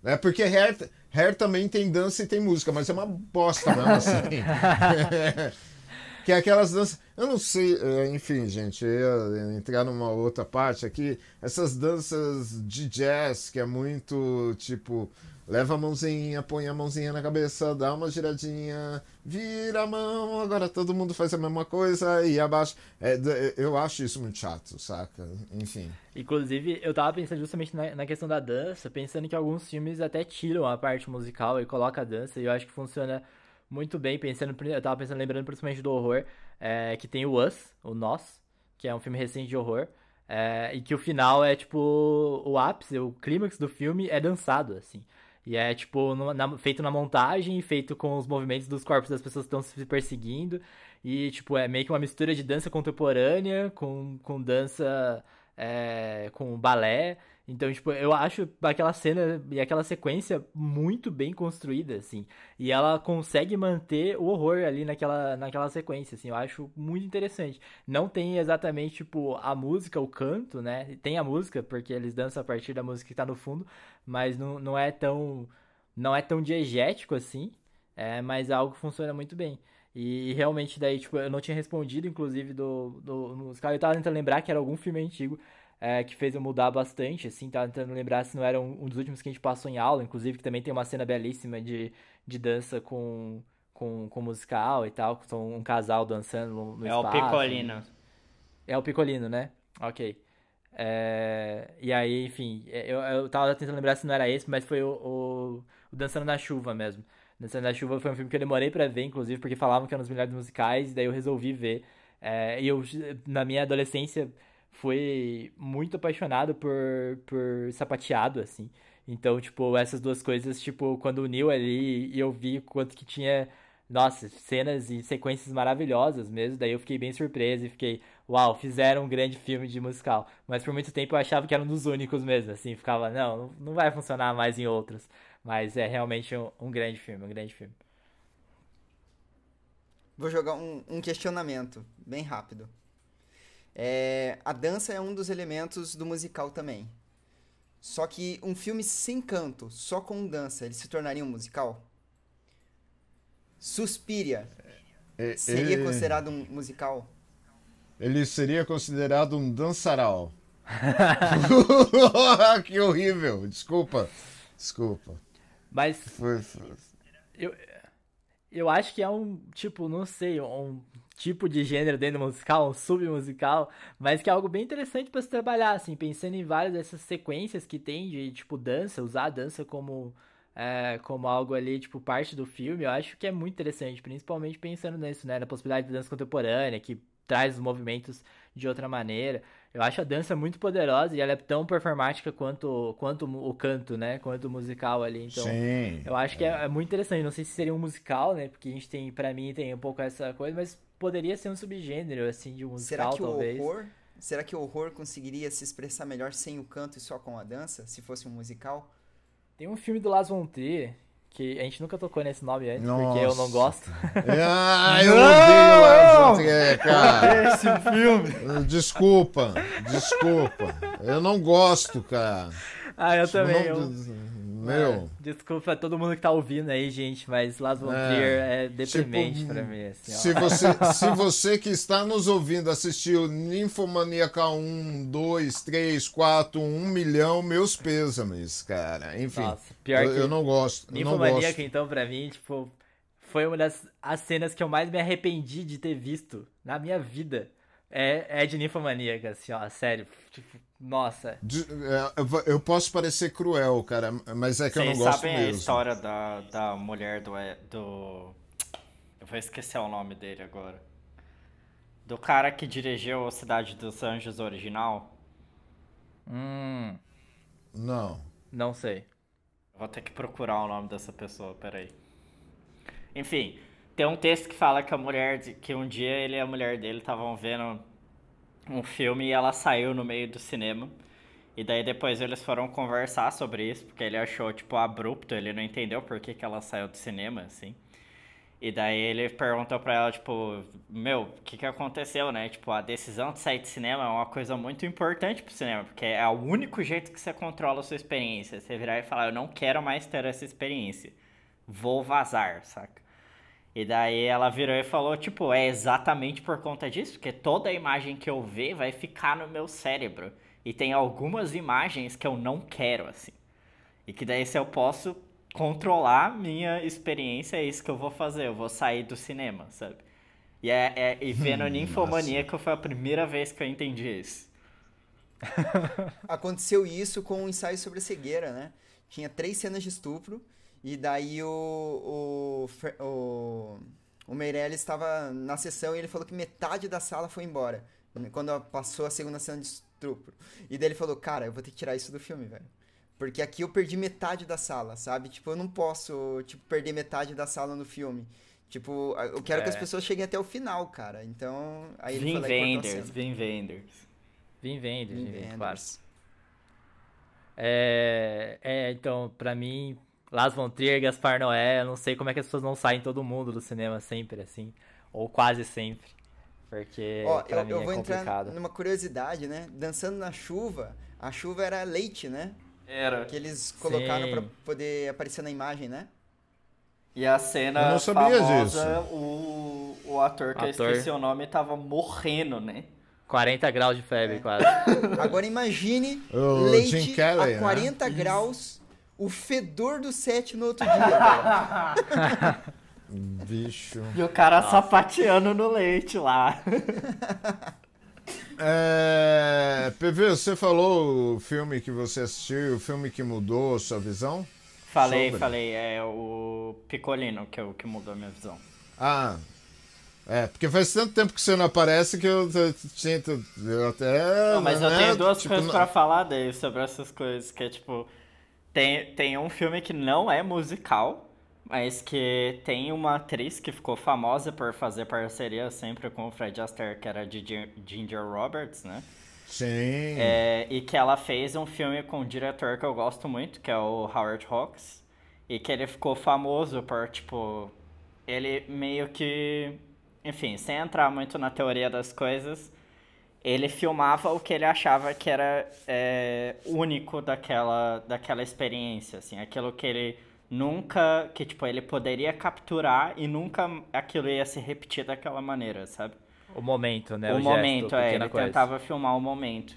Né? Porque Hair, Hair também tem dança e tem música, mas é uma bosta mesmo assim. que é aquelas danças. Eu não sei, é, enfim, gente, ia entrar numa outra parte aqui. Essas danças de jazz, que é muito tipo Leva a mãozinha, põe a mãozinha na cabeça, dá uma giradinha, vira a mão, agora todo mundo faz a mesma coisa e abaixa. É, eu acho isso muito chato, saca? Enfim. Inclusive, eu tava pensando justamente na, na, questão da dança, pensando que alguns filmes até tiram a parte musical e colocam a dança, e eu acho que funciona muito bem, pensando, eu tava pensando, lembrando principalmente do horror, é, que tem o Us, o Nós, que é um filme recente de horror, é, e que o final é tipo o ápice, o clímax do filme é dançado, assim. E é, tipo, no, na, feito na montagem, feito com os movimentos dos corpos das pessoas que estão se perseguindo. E, tipo, é meio que uma mistura de dança contemporânea com, com dança. É, com balé. Então, tipo, eu acho aquela cena e aquela sequência muito bem construída, assim. E ela consegue manter o horror ali naquela, naquela sequência, assim. Eu acho muito interessante. Não tem exatamente, tipo, a música, o canto, né? Tem a música, porque eles dançam a partir da música que tá no fundo. Mas não, não é tão... Não é tão diegético, assim. É, mas é algo que funciona muito bem. E, realmente daí, tipo, eu não tinha respondido, inclusive, do, do musical. Eu tava tentando lembrar que era algum filme antigo é, que fez eu mudar bastante, assim, tava tentando lembrar se não era um, um, dos últimos que a gente passou em aula, inclusive que também tem uma cena belíssima de, de dança com, com, com musical e tal, são um casal dançando no, no é espaço. É o Picolino. É o Picolino, né? Ok. É, e aí, enfim, é, eu, eu tava tentando lembrar se não era esse, mas foi o, o, o Dançando na Chuva mesmo. Dançando na Chuva foi um filme que eu demorei para ver, inclusive, porque falavam que era um dos melhores musicais, e daí eu resolvi ver. É, e eu, na minha adolescência, foi muito apaixonado por, por sapateado, assim. Então, tipo, essas duas coisas, tipo, quando uniu ali e eu vi quanto que tinha, nossa, cenas e sequências maravilhosas mesmo, daí eu fiquei bem surpreso e fiquei, uau, fizeram um grande filme de musical. Mas por muito tempo eu achava que era um dos únicos mesmo, assim, ficava, não, não vai funcionar mais em outros. Mas é realmente um, um grande filme, um grande filme. Vou jogar um, um questionamento bem rápido. É, a dança é um dos elementos do musical também. Só que um filme sem canto, só com dança, ele se tornaria um musical? Suspiria é, seria ele... considerado um musical? Ele seria considerado um dançaral. que horrível! Desculpa. Desculpa. Mas. Foi, foi. Eu, eu acho que é um, tipo, não sei, um tipo de gênero dentro do musical, um submusical, mas que é algo bem interessante para se trabalhar, assim, pensando em várias dessas sequências que tem de, tipo, dança, usar a dança como, é, como algo ali, tipo, parte do filme, eu acho que é muito interessante, principalmente pensando nisso, né, na possibilidade de dança contemporânea, que traz os movimentos de outra maneira. Eu acho a dança muito poderosa e ela é tão performática quanto, quanto o canto, né? Quanto o musical ali. Então, Sim, eu acho que é, é, muito interessante. Não sei se seria um musical, né? Porque a gente tem, para mim, tem um pouco essa coisa, mas poderia ser um subgênero, assim, de um musical, será que talvez. O horror, será que o horror conseguiria se expressar melhor sem o canto e só com a dança, se fosse um musical? Tem um filme do Las Von Trier, que a gente nunca tocou nesse nome antes, Nossa. porque eu não gosto. Ah, eu não! odeio Las Von Trier, cara. Esse filme. Desculpa, desculpa. Eu não gosto, cara. Ah, eu também. Não... Eu... Meu. É, desculpa todo mundo que tá ouvindo aí, gente, mas Las Von é, é deprimente tipo, pra mim. Assim, se, você, se você que está nos ouvindo assistiu Ninfomaníaca 1, 2, 3, 4, 1 milhão, meus pêsames, cara. Enfim, Nossa, pior eu, que eu não gosto. Ninfomaníaca, então, pra mim, tipo, foi uma das as cenas que eu mais me arrependi de ter visto na minha vida. É, é de Ninfomaníaca, assim, ó, sério. Tipo, nossa. De, é, eu posso parecer cruel, cara, mas é que Vocês eu não gosto mesmo. Vocês sabem a história da, da mulher do, do... Eu vou esquecer o nome dele agora. Do cara que dirigiu a Cidade dos Anjos original? Hum, Não. não sei. Vou ter que procurar o nome dessa pessoa, peraí. Enfim, tem um texto que fala que a mulher, de- que um dia ele e a mulher dele estavam vendo um filme e ela saiu no meio do cinema. E daí depois eles foram conversar sobre isso, porque ele achou, tipo, abrupto, ele não entendeu por que, que ela saiu do cinema, assim. E daí ele perguntou pra ela, tipo, meu, o que que aconteceu, né? Tipo, a decisão de sair de cinema é uma coisa muito importante pro cinema, porque é o único jeito que você controla a sua experiência. Você virar e falar, eu não quero mais ter essa experiência. Vou vazar, saca? E daí ela virou e falou, tipo, é exatamente por conta disso, porque toda imagem que eu ver vai ficar no meu cérebro. E tem algumas imagens que eu não quero, assim. E que daí se eu posso controlar minha experiência, é isso que eu vou fazer. Eu vou sair do cinema, sabe? E, é, é- e vendo Ninfomaníaca foi a primeira vez que eu entendi isso. Aconteceu isso com o ensaio sobre a cegueira, né? Tinha três cenas de estupro, e daí o, o, o, o Meirelles estava na sessão e ele falou que metade da sala foi embora. Quando passou a segunda cena de estupro. E daí ele falou, cara, eu vou ter que tirar isso do filme, velho. Porque aqui eu perdi metade da sala, sabe? Tipo, eu não posso, tipo, perder metade da sala no filme. Tipo, eu quero que as É. pessoas cheguem até o final, cara. Então, aí ele Vim Wenders, cena. Vim Wenders. Vim vende, Vim. Wenders. É, é, então, pra mim, Las Von Trier, Gaspar Noé, eu não sei como é que as pessoas não saem todo mundo do cinema sempre, assim. Ou quase sempre. Porque Ó, pra eu, mim eu é vou entrar complicado. numa curiosidade, né? Dançando na chuva, a chuva era leite, né? Era. Que eles colocaram Sim. pra poder aparecer na imagem, né? E a cena Eu não sabia famosa, disso. o, o ator que eu Ator. esqueci o nome tava morrendo, né? 40 graus de febre, É. quase. Agora imagine O leite Carrey, a né? 40 graus, o fedor do set no outro dia. cara. Bicho. E o cara sapateando no leite lá. É... PV, você falou o filme que você assistiu, o filme que mudou a sua visão? Falei, Sobre. falei, é o Picolino que, é o que mudou a minha visão. Ah. É, porque faz tanto tempo que você não aparece que eu sinto. Eu até. Não, mas eu né, tenho duas tipo, coisas não- pra falar dele sobre essas coisas, que é tipo, tem, tem um filme que não é musical, mas que tem uma atriz que ficou famosa por fazer parceria sempre com o Fred Astaire, que era Ginger, Ginger Roberts, né? Sim. É, e que ela fez um filme com um diretor que eu gosto muito, que é o Howard Hawks. E que ele ficou famoso por, tipo. Ele meio que. Enfim, sem entrar muito na teoria das coisas, ele filmava o que ele achava que era é, único daquela, daquela experiência, assim. Aquilo que ele nunca. Que, tipo, ele poderia capturar e nunca aquilo ia se repetir daquela maneira, sabe? O momento, né? o gesto, momento, a é, ele coisa. tentava filmar o momento.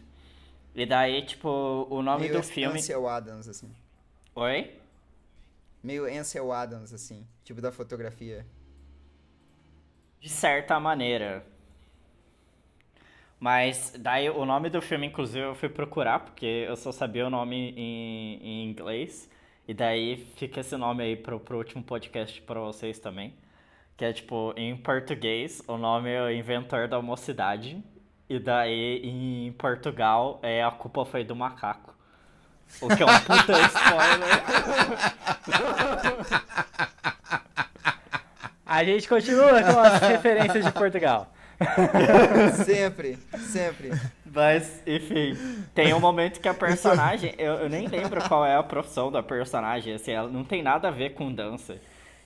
E daí, tipo, o nome Meio do filme. Ansel Adams, assim. Oi? Meio Ansel Adams, assim. Tipo da fotografia. De certa maneira. Mas daí o nome do filme, inclusive, eu fui procurar, porque eu só sabia o nome em, em inglês. E daí fica esse nome aí pro, pro último podcast pra vocês também. Que é tipo, em português, o nome é o Inventor da Mocidade. E daí em Portugal é A Culpa Foi do Macaco. O que é um puta spoiler. A gente continua com as referências de Portugal. sempre, sempre. Mas, enfim, tem um momento que a personagem. Eu, eu nem lembro qual é a profissão da personagem, assim, ela não tem nada a ver com dança.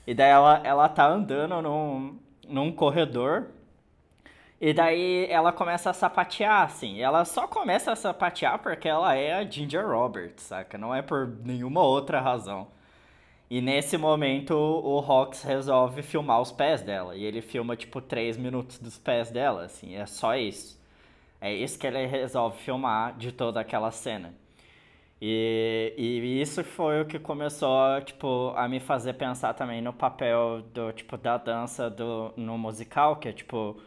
E daí ela, ela tá andando num, num corredor. E daí ela começa a sapatear, assim. Ela só começa a sapatear porque ela é a Ginger Roberts, saca? Não é por nenhuma outra razão. E nesse momento o Rox resolve filmar os pés dela. E ele filma, tipo, 3 minutos dos pés dela, assim. É só isso. É isso que ele resolve filmar de toda aquela cena. E, e isso foi o que começou, tipo, a me fazer pensar também no papel do, tipo, da dança do, no musical, que é, tipo,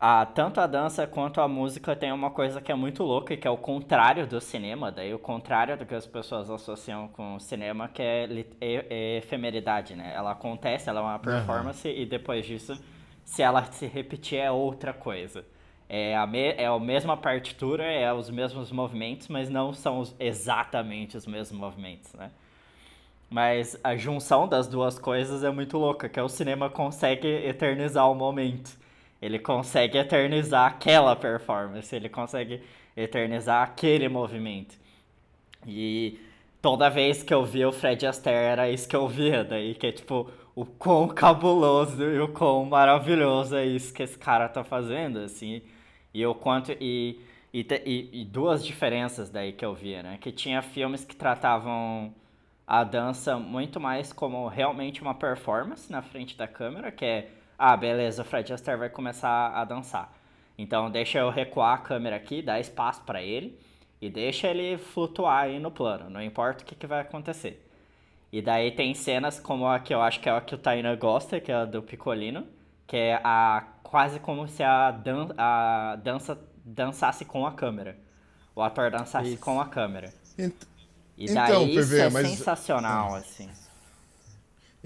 a, tanto a dança quanto a música tem uma coisa que é muito louca, que é o contrário do cinema, daí o contrário do que as pessoas associam com o cinema, que é, é- é efemeridade, né? Ela acontece, ela é uma performance, e depois disso se ela se repetir é outra coisa. É a, me, é a mesma partitura, é os mesmos movimentos, mas não são os, exatamente os mesmos movimentos, né? Mas a junção das duas coisas é muito louca, que é o cinema consegue eternizar o momento. Ele consegue eternizar aquela performance, ele consegue eternizar aquele movimento. E toda vez que eu via o Fred Astaire era isso que eu via, daí que é tipo o quão cabuloso e o quão maravilhoso é isso que esse cara tá fazendo, assim. E o quanto. E, e, e, e duas diferenças daí que eu via, né? Que tinha filmes que tratavam a dança muito mais como realmente uma performance na frente da câmera, que é, ah, beleza, o Fred Astaire vai começar a dançar. Então deixa eu recuar a câmera aqui, dar espaço para ele e deixa ele flutuar aí no plano, não importa o que, que vai acontecer. E daí tem cenas como a que eu acho que é a que o Taina gosta, que é a do Picolino, que é a quase como se a, dan a dança dançasse com a câmera. O ator dançasse isso. com a câmera. Ent e daí então, isso é mas... sensacional, assim.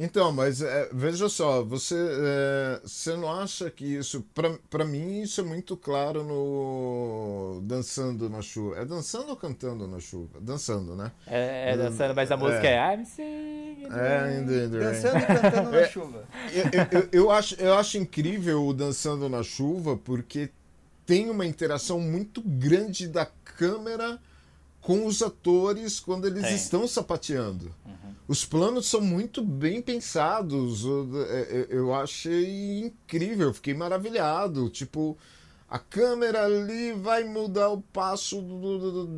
Então, mas é, veja só, você, é, você não acha que isso. para mim, isso é muito claro no Dançando na Chuva. É dançando ou cantando na chuva? Dançando, né? É, é dançando, mas a música é, é I'm singing. É, entendeu? Dançando e cantando na chuva. Eu, eu, eu, acho, eu acho incrível o Dançando na Chuva porque tem uma interação muito grande da câmera com os atores quando eles Tem. estão sapateando. Uhum. Os planos são muito bem pensados. É, é, eu achei incrível, fiquei maravilhado. Tipo, a câmera ali vai mudar o passo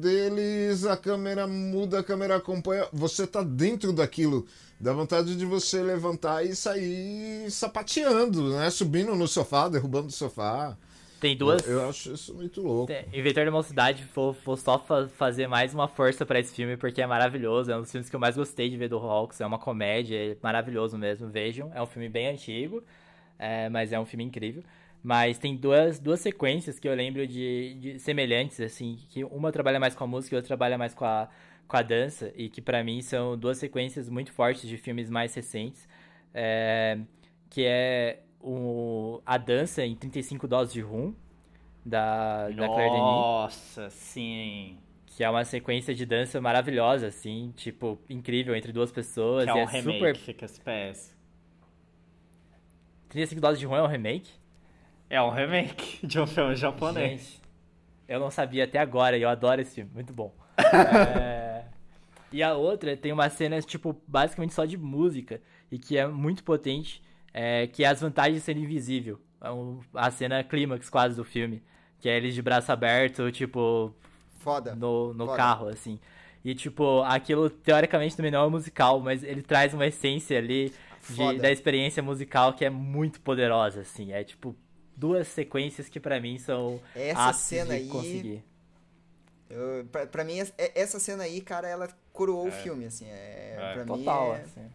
deles, a câmera muda, a câmera acompanha. Você tá dentro daquilo. Dá vontade de você levantar e sair sapateando, né? Subindo no sofá, derrubando o sofá. Tem duas. Eu, eu, acho isso muito louco. Inventor da Mocidade, vou, vou só fa fazer mais uma força para esse filme, porque é maravilhoso. É um dos filmes que eu mais gostei de ver do Hawks. É uma comédia, é maravilhoso mesmo. Vejam. É um filme bem antigo, é, mas é um filme incrível. Mas tem duas, duas sequências que eu lembro de, de semelhantes, assim, que uma trabalha mais com a música e outra trabalha mais com a, com a dança, e que para mim são duas sequências muito fortes de filmes mais recentes. É, que é o, a dança em 35 doses de rum, da, da Claire Denis. Nossa, sim. Que é uma sequência de dança maravilhosa, assim, tipo, incrível entre duas pessoas. Que é um é remake, super... fica pés. 35 doses de rum é um remake? É um remake de um filme japonês. Gente, eu não sabia até agora e eu adoro esse filme, muito bom. é... E a outra tem uma cena, tipo, basicamente só de música e que é muito potente é, que é as vantagens de ser invisível. É a cena clímax quase do filme. Que é eles de braço aberto, tipo. Foda. No, no Foda. carro, assim. E, tipo, aquilo teoricamente também não é musical, mas ele traz uma essência ali de, da experiência musical que é muito poderosa, assim. É, tipo, duas sequências que para mim são. Essa cena aí. Conseguir. Eu, pra, pra, mim, essa cena aí, cara, ela coroou é. o filme, assim. É, é. Pra Total, mim é... assim.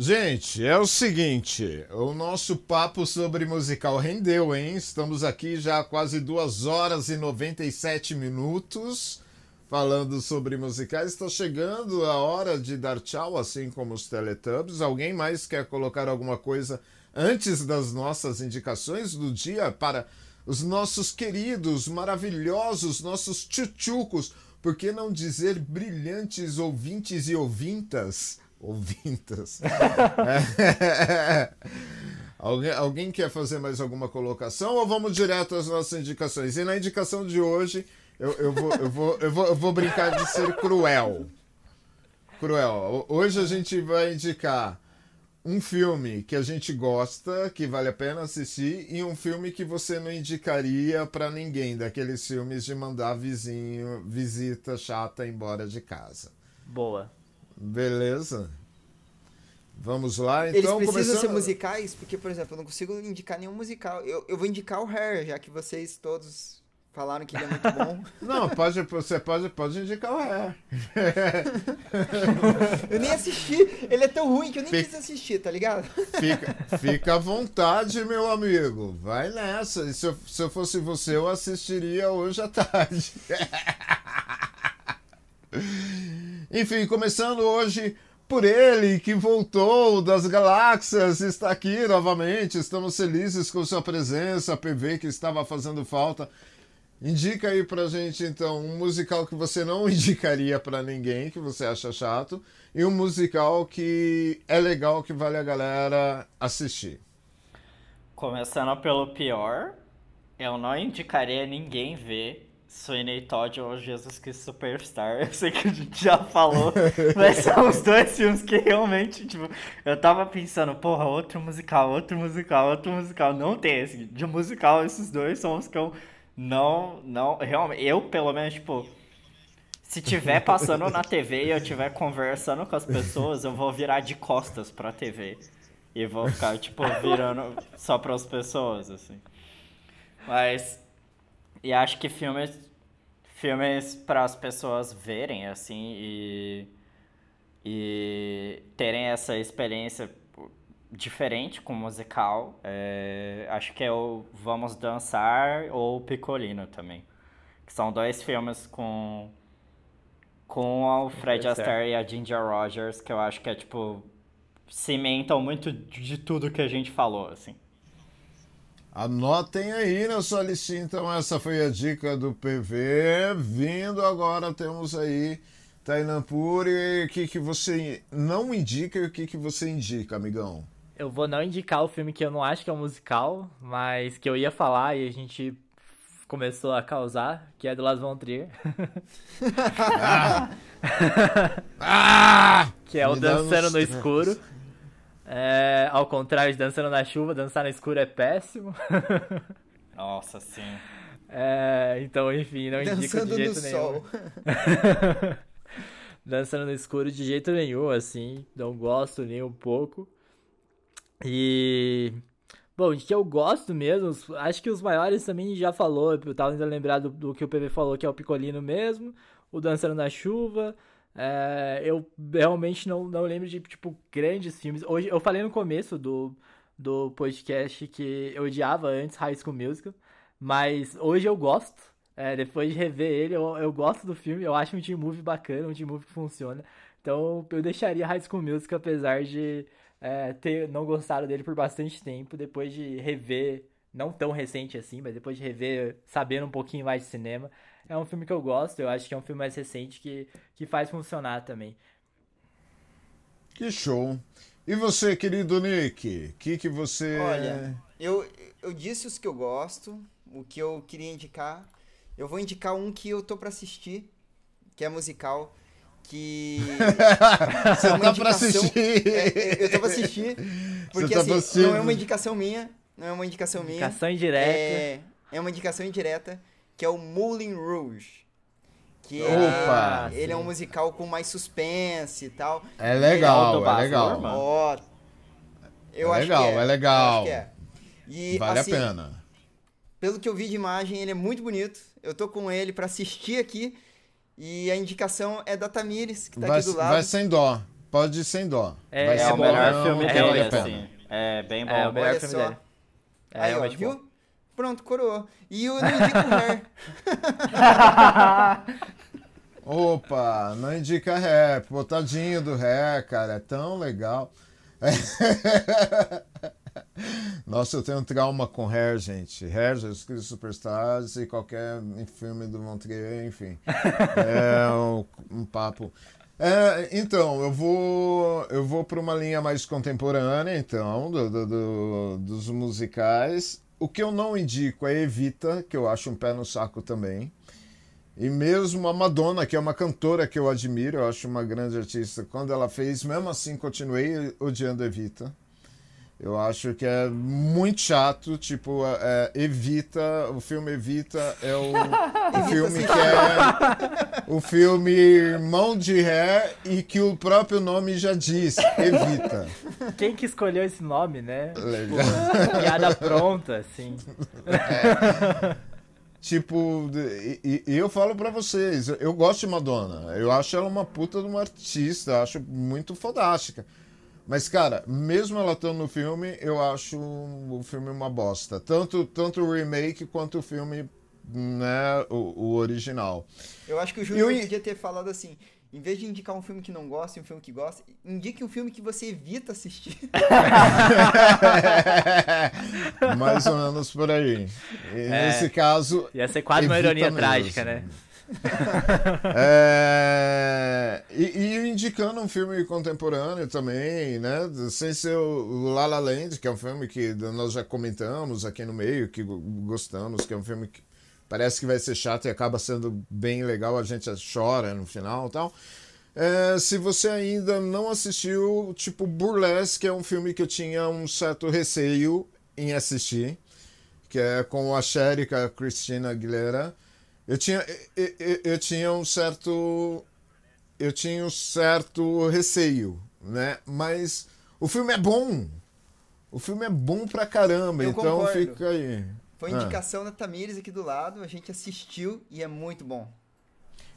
Gente, é o seguinte, o nosso papo sobre musical rendeu, hein? Estamos aqui já há quase 2 horas e 97 minutos falando sobre musicais. Está chegando a hora de dar tchau, assim como os Teletubbies. Alguém mais quer colocar alguma coisa antes das nossas indicações do dia para os nossos queridos, maravilhosos, nossos tchutchucos, por que não dizer brilhantes ouvintes e ouvintas? Ouvintas. é. alguém, alguém quer fazer mais alguma colocação ou vamos direto às nossas indicações? E na indicação de hoje, eu, eu, vou, eu, vou, eu, vou, eu vou brincar de ser cruel. Cruel. Hoje a gente vai indicar um filme que a gente gosta, que vale a pena assistir, e um filme que você não indicaria para ninguém, daqueles filmes de mandar vizinho, visita chata embora de casa. Boa. Beleza. Vamos lá, então. Eles precisam começando... ser musicais, porque, por exemplo, eu não consigo indicar nenhum musical. Eu, eu vou indicar o Hair, já que vocês todos falaram que ele é muito bom. Não, pode, você pode, pode indicar o Hair. eu nem assisti. Ele é tão ruim que eu nem fica, quis assistir, tá ligado? Fica, fica à vontade, meu amigo. Vai nessa. Se eu, se eu fosse você, eu assistiria hoje à tarde. Enfim, começando hoje por ele que voltou das galáxias, está aqui novamente. Estamos felizes com sua presença, PV que estava fazendo falta. Indica aí pra gente então um musical que você não indicaria para ninguém, que você acha chato, e um musical que é legal, que vale a galera assistir. Começando pelo pior, eu não indicaria ninguém ver Sweeney Todd ou Jesus Cristo Superstar. Eu sei que a gente já falou, mas são os dois filmes que realmente, tipo, eu tava pensando, porra, outro musical, outro musical, outro musical. Não tem esse. De musical, esses dois são os que eu não, não, realmente, eu pelo menos, tipo, se tiver passando na TV e eu tiver conversando com as pessoas, eu vou virar de costas pra TV. E vou ficar, tipo, virando só para as pessoas, assim. Mas e acho que filmes filmes para as pessoas verem assim e e terem essa experiência diferente com musical. É, acho que é o Vamos Dançar ou Picolino também. Que são dois filmes com com o Fred Astaire e a Ginger Rogers que eu acho que é tipo cimentam muito de tudo que a gente falou, assim. Anotem aí na sua listinha, então essa foi a dica do PV. Vindo agora temos aí Tainan Puri. O que, que você não indica e o que, que você indica, amigão? Eu vou não indicar o filme que eu não acho que é um musical, mas que eu ia falar e a gente começou a causar, que é do Las Von Trier. ah! ah! que é o Dançando no Escuro. É, ao contrário de dançando na chuva, dançar no escuro é péssimo. Nossa, sim. É, então, enfim, não indico Dançando de jeito nenhum. Sol. dançando no escuro de jeito nenhum, assim, não gosto nem um pouco. E bom, de que eu gosto mesmo, acho que os maiores também já falou, eu tava ainda lembrado do, do que o PV falou, que é o Picolino mesmo, o Dançando na Chuva, é, eu realmente não, não lembro de, tipo, grandes filmes. Hoje, eu falei no começo do, do podcast que eu odiava antes High School Musical, mas hoje eu gosto. É, depois de rever ele, eu, eu gosto do filme. Eu acho um team movie bacana, um team movie que funciona. Então eu deixaria High School Musical, apesar de é, ter não gostado dele por bastante tempo. Depois de rever, não tão recente assim, mas depois de rever, sabendo um pouquinho mais de cinema, é um filme que eu gosto, eu acho que é um filme mais recente que, que faz funcionar também. Que show! E você, querido Nick? O que, que você. Olha, eu, eu disse os que eu gosto, o que eu queria indicar. Eu vou indicar um que eu tô para assistir, que é musical. Que. você tá pra assistir! É, eu tô pra assistir. Porque tá assim, não é uma indicação minha. Não é uma indicação minha. Indicação indireta. É, é uma indicação indireta que é o Moulin Rouge. Que Opa, ele, ele é um musical com mais suspense e tal. É legal, é, é legal. Ó, eu é acho legal, que é. é legal. Que é. E, vale assim, a pena. Pelo que eu vi de imagem, ele é muito bonito. Eu tô com ele para assistir aqui. E a indicação é da Tamires, que tá vai, aqui do lado. Vai sem dó. Pode ir sem dó. É, vai é o melhor filme dele, assim. É bem bom. É o melhor Olha filme só. dele. É, Aí, ó, viu? Bom. Pronto, coroou. E o não indica o Hair. Opa, não indica Hair. Pô, tadinho do Hair, cara. É tão legal. Nossa, eu tenho um trauma com Hair, gente. Hair, Jesus Cristo Superstars e qualquer filme do Montrier, enfim. É um, um papo. É, então, eu vou eu vou para uma linha mais contemporânea, então, do, do, do, dos musicais. O que eu não indico é Evita, que eu acho um pé no saco também. E mesmo a Madonna, que é uma cantora que eu admiro, eu acho uma grande artista, quando ela fez, mesmo assim continuei odiando Evita. Eu acho que é muito chato, tipo, é, Evita, o filme Evita é o, o filme que é o filme Irmão de Ré e que o próprio nome já diz, Evita. Quem que escolheu esse nome, né? Legal. Tipo, piada pronta, assim. É. Tipo, e, e, eu falo para vocês, eu gosto de Madonna, eu acho ela uma puta de uma artista, acho muito fodástica. Mas, cara, mesmo ela estando no filme, eu acho o filme uma bosta. Tanto, tanto o remake quanto o filme, né, o, o original. Eu acho que o Júnior eu... podia ter falado assim, em vez de indicar um filme que não gosta e um filme que gosta, indique um filme que você evita assistir. Mais ou menos por aí. E é, nesse caso. Ia ser quase uma ironia mesmo. trágica, né? é, e, e, indicando um filme contemporâneo também, né? Sem ser o La La Land, que é um filme que nós já comentamos aqui no meio, que gostamos, que é um filme que parece que vai ser chato e acaba sendo bem legal, a gente chora no final e tal. É, se você ainda não assistiu, tipo, Burlesque é um filme que eu tinha um certo receio em assistir, que é com a Cher e a Christina Aguilera. Eu tinha, eu, eu, eu, tinha um certo. Eu tinha um certo receio, né? Mas o filme é bom. O filme é bom pra caramba, eu então concordo. fica aí. Foi ah. indicação ah. da Tamires aqui do lado, a gente assistiu e é muito bom.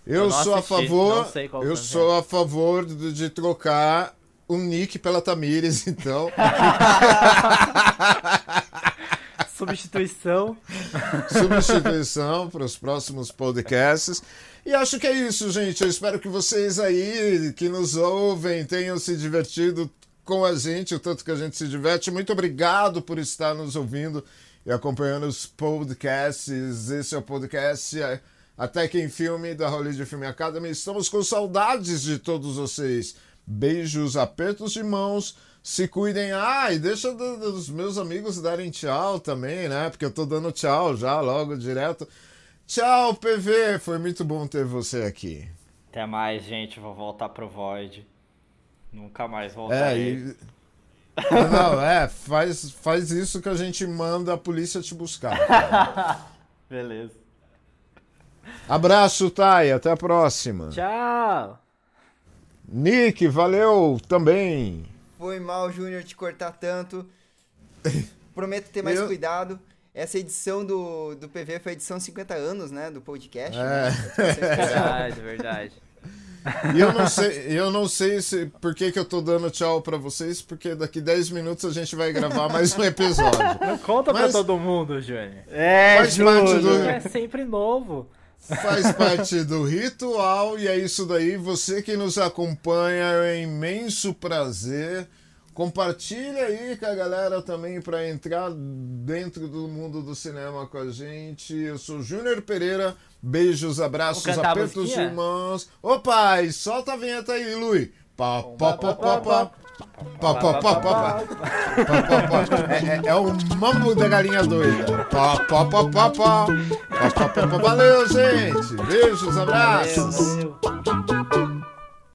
Eu, eu sou assisti, a favor. Eu sou a favor de, de trocar o Nick pela Tamires, então. Substituição. Substituição para os próximos podcasts. E acho que é isso, gente. Eu espero que vocês aí que nos ouvem tenham se divertido com a gente, o tanto que a gente se diverte. Muito obrigado por estar nos ouvindo e acompanhando os podcasts. Esse é o podcast Até Quem Filme da Hollywood Film Academy. Estamos com saudades de todos vocês. Beijos, apertos de mãos se cuidem. Ah, e deixa do, dos meus amigos darem tchau também, né? Porque eu tô dando tchau já, logo direto. Tchau, PV. Foi muito bom ter você aqui. Até mais, gente. Vou voltar pro Void. Nunca mais voltarei. É, e... Não, é, faz, faz isso que a gente manda a polícia te buscar. Beleza. Abraço, Thay. Até a próxima. Tchau. Nick, valeu também. Foi mal, Júnior, te cortar tanto. Prometo ter mais eu... cuidado. Essa edição do, do PV foi a edição 50 anos, né? Do podcast. É. Né? verdade, verdade. E eu não sei, eu não sei se, por que, que eu tô dando tchau para vocês, porque daqui 10 minutos a gente vai gravar mais um episódio. Não conta Mas... pra todo mundo, Júnior. É, parte do... É sempre novo. Faz parte do ritual e é isso daí. Você que nos acompanha é um imenso prazer. Compartilha aí com a galera também para entrar dentro do mundo do cinema com a gente. Eu sou Júnior Pereira. Beijos, abraços, apertos de mãos. Opa, e solta a vinheta aí, Lui. Pá, pá, pá, pá, pá. Pá, pá, pá, pá, É, é, o mambo da galinha doida. Pá, pá, pá, pá, pá. Valeu, gente. Beijos, abraços. Valeu.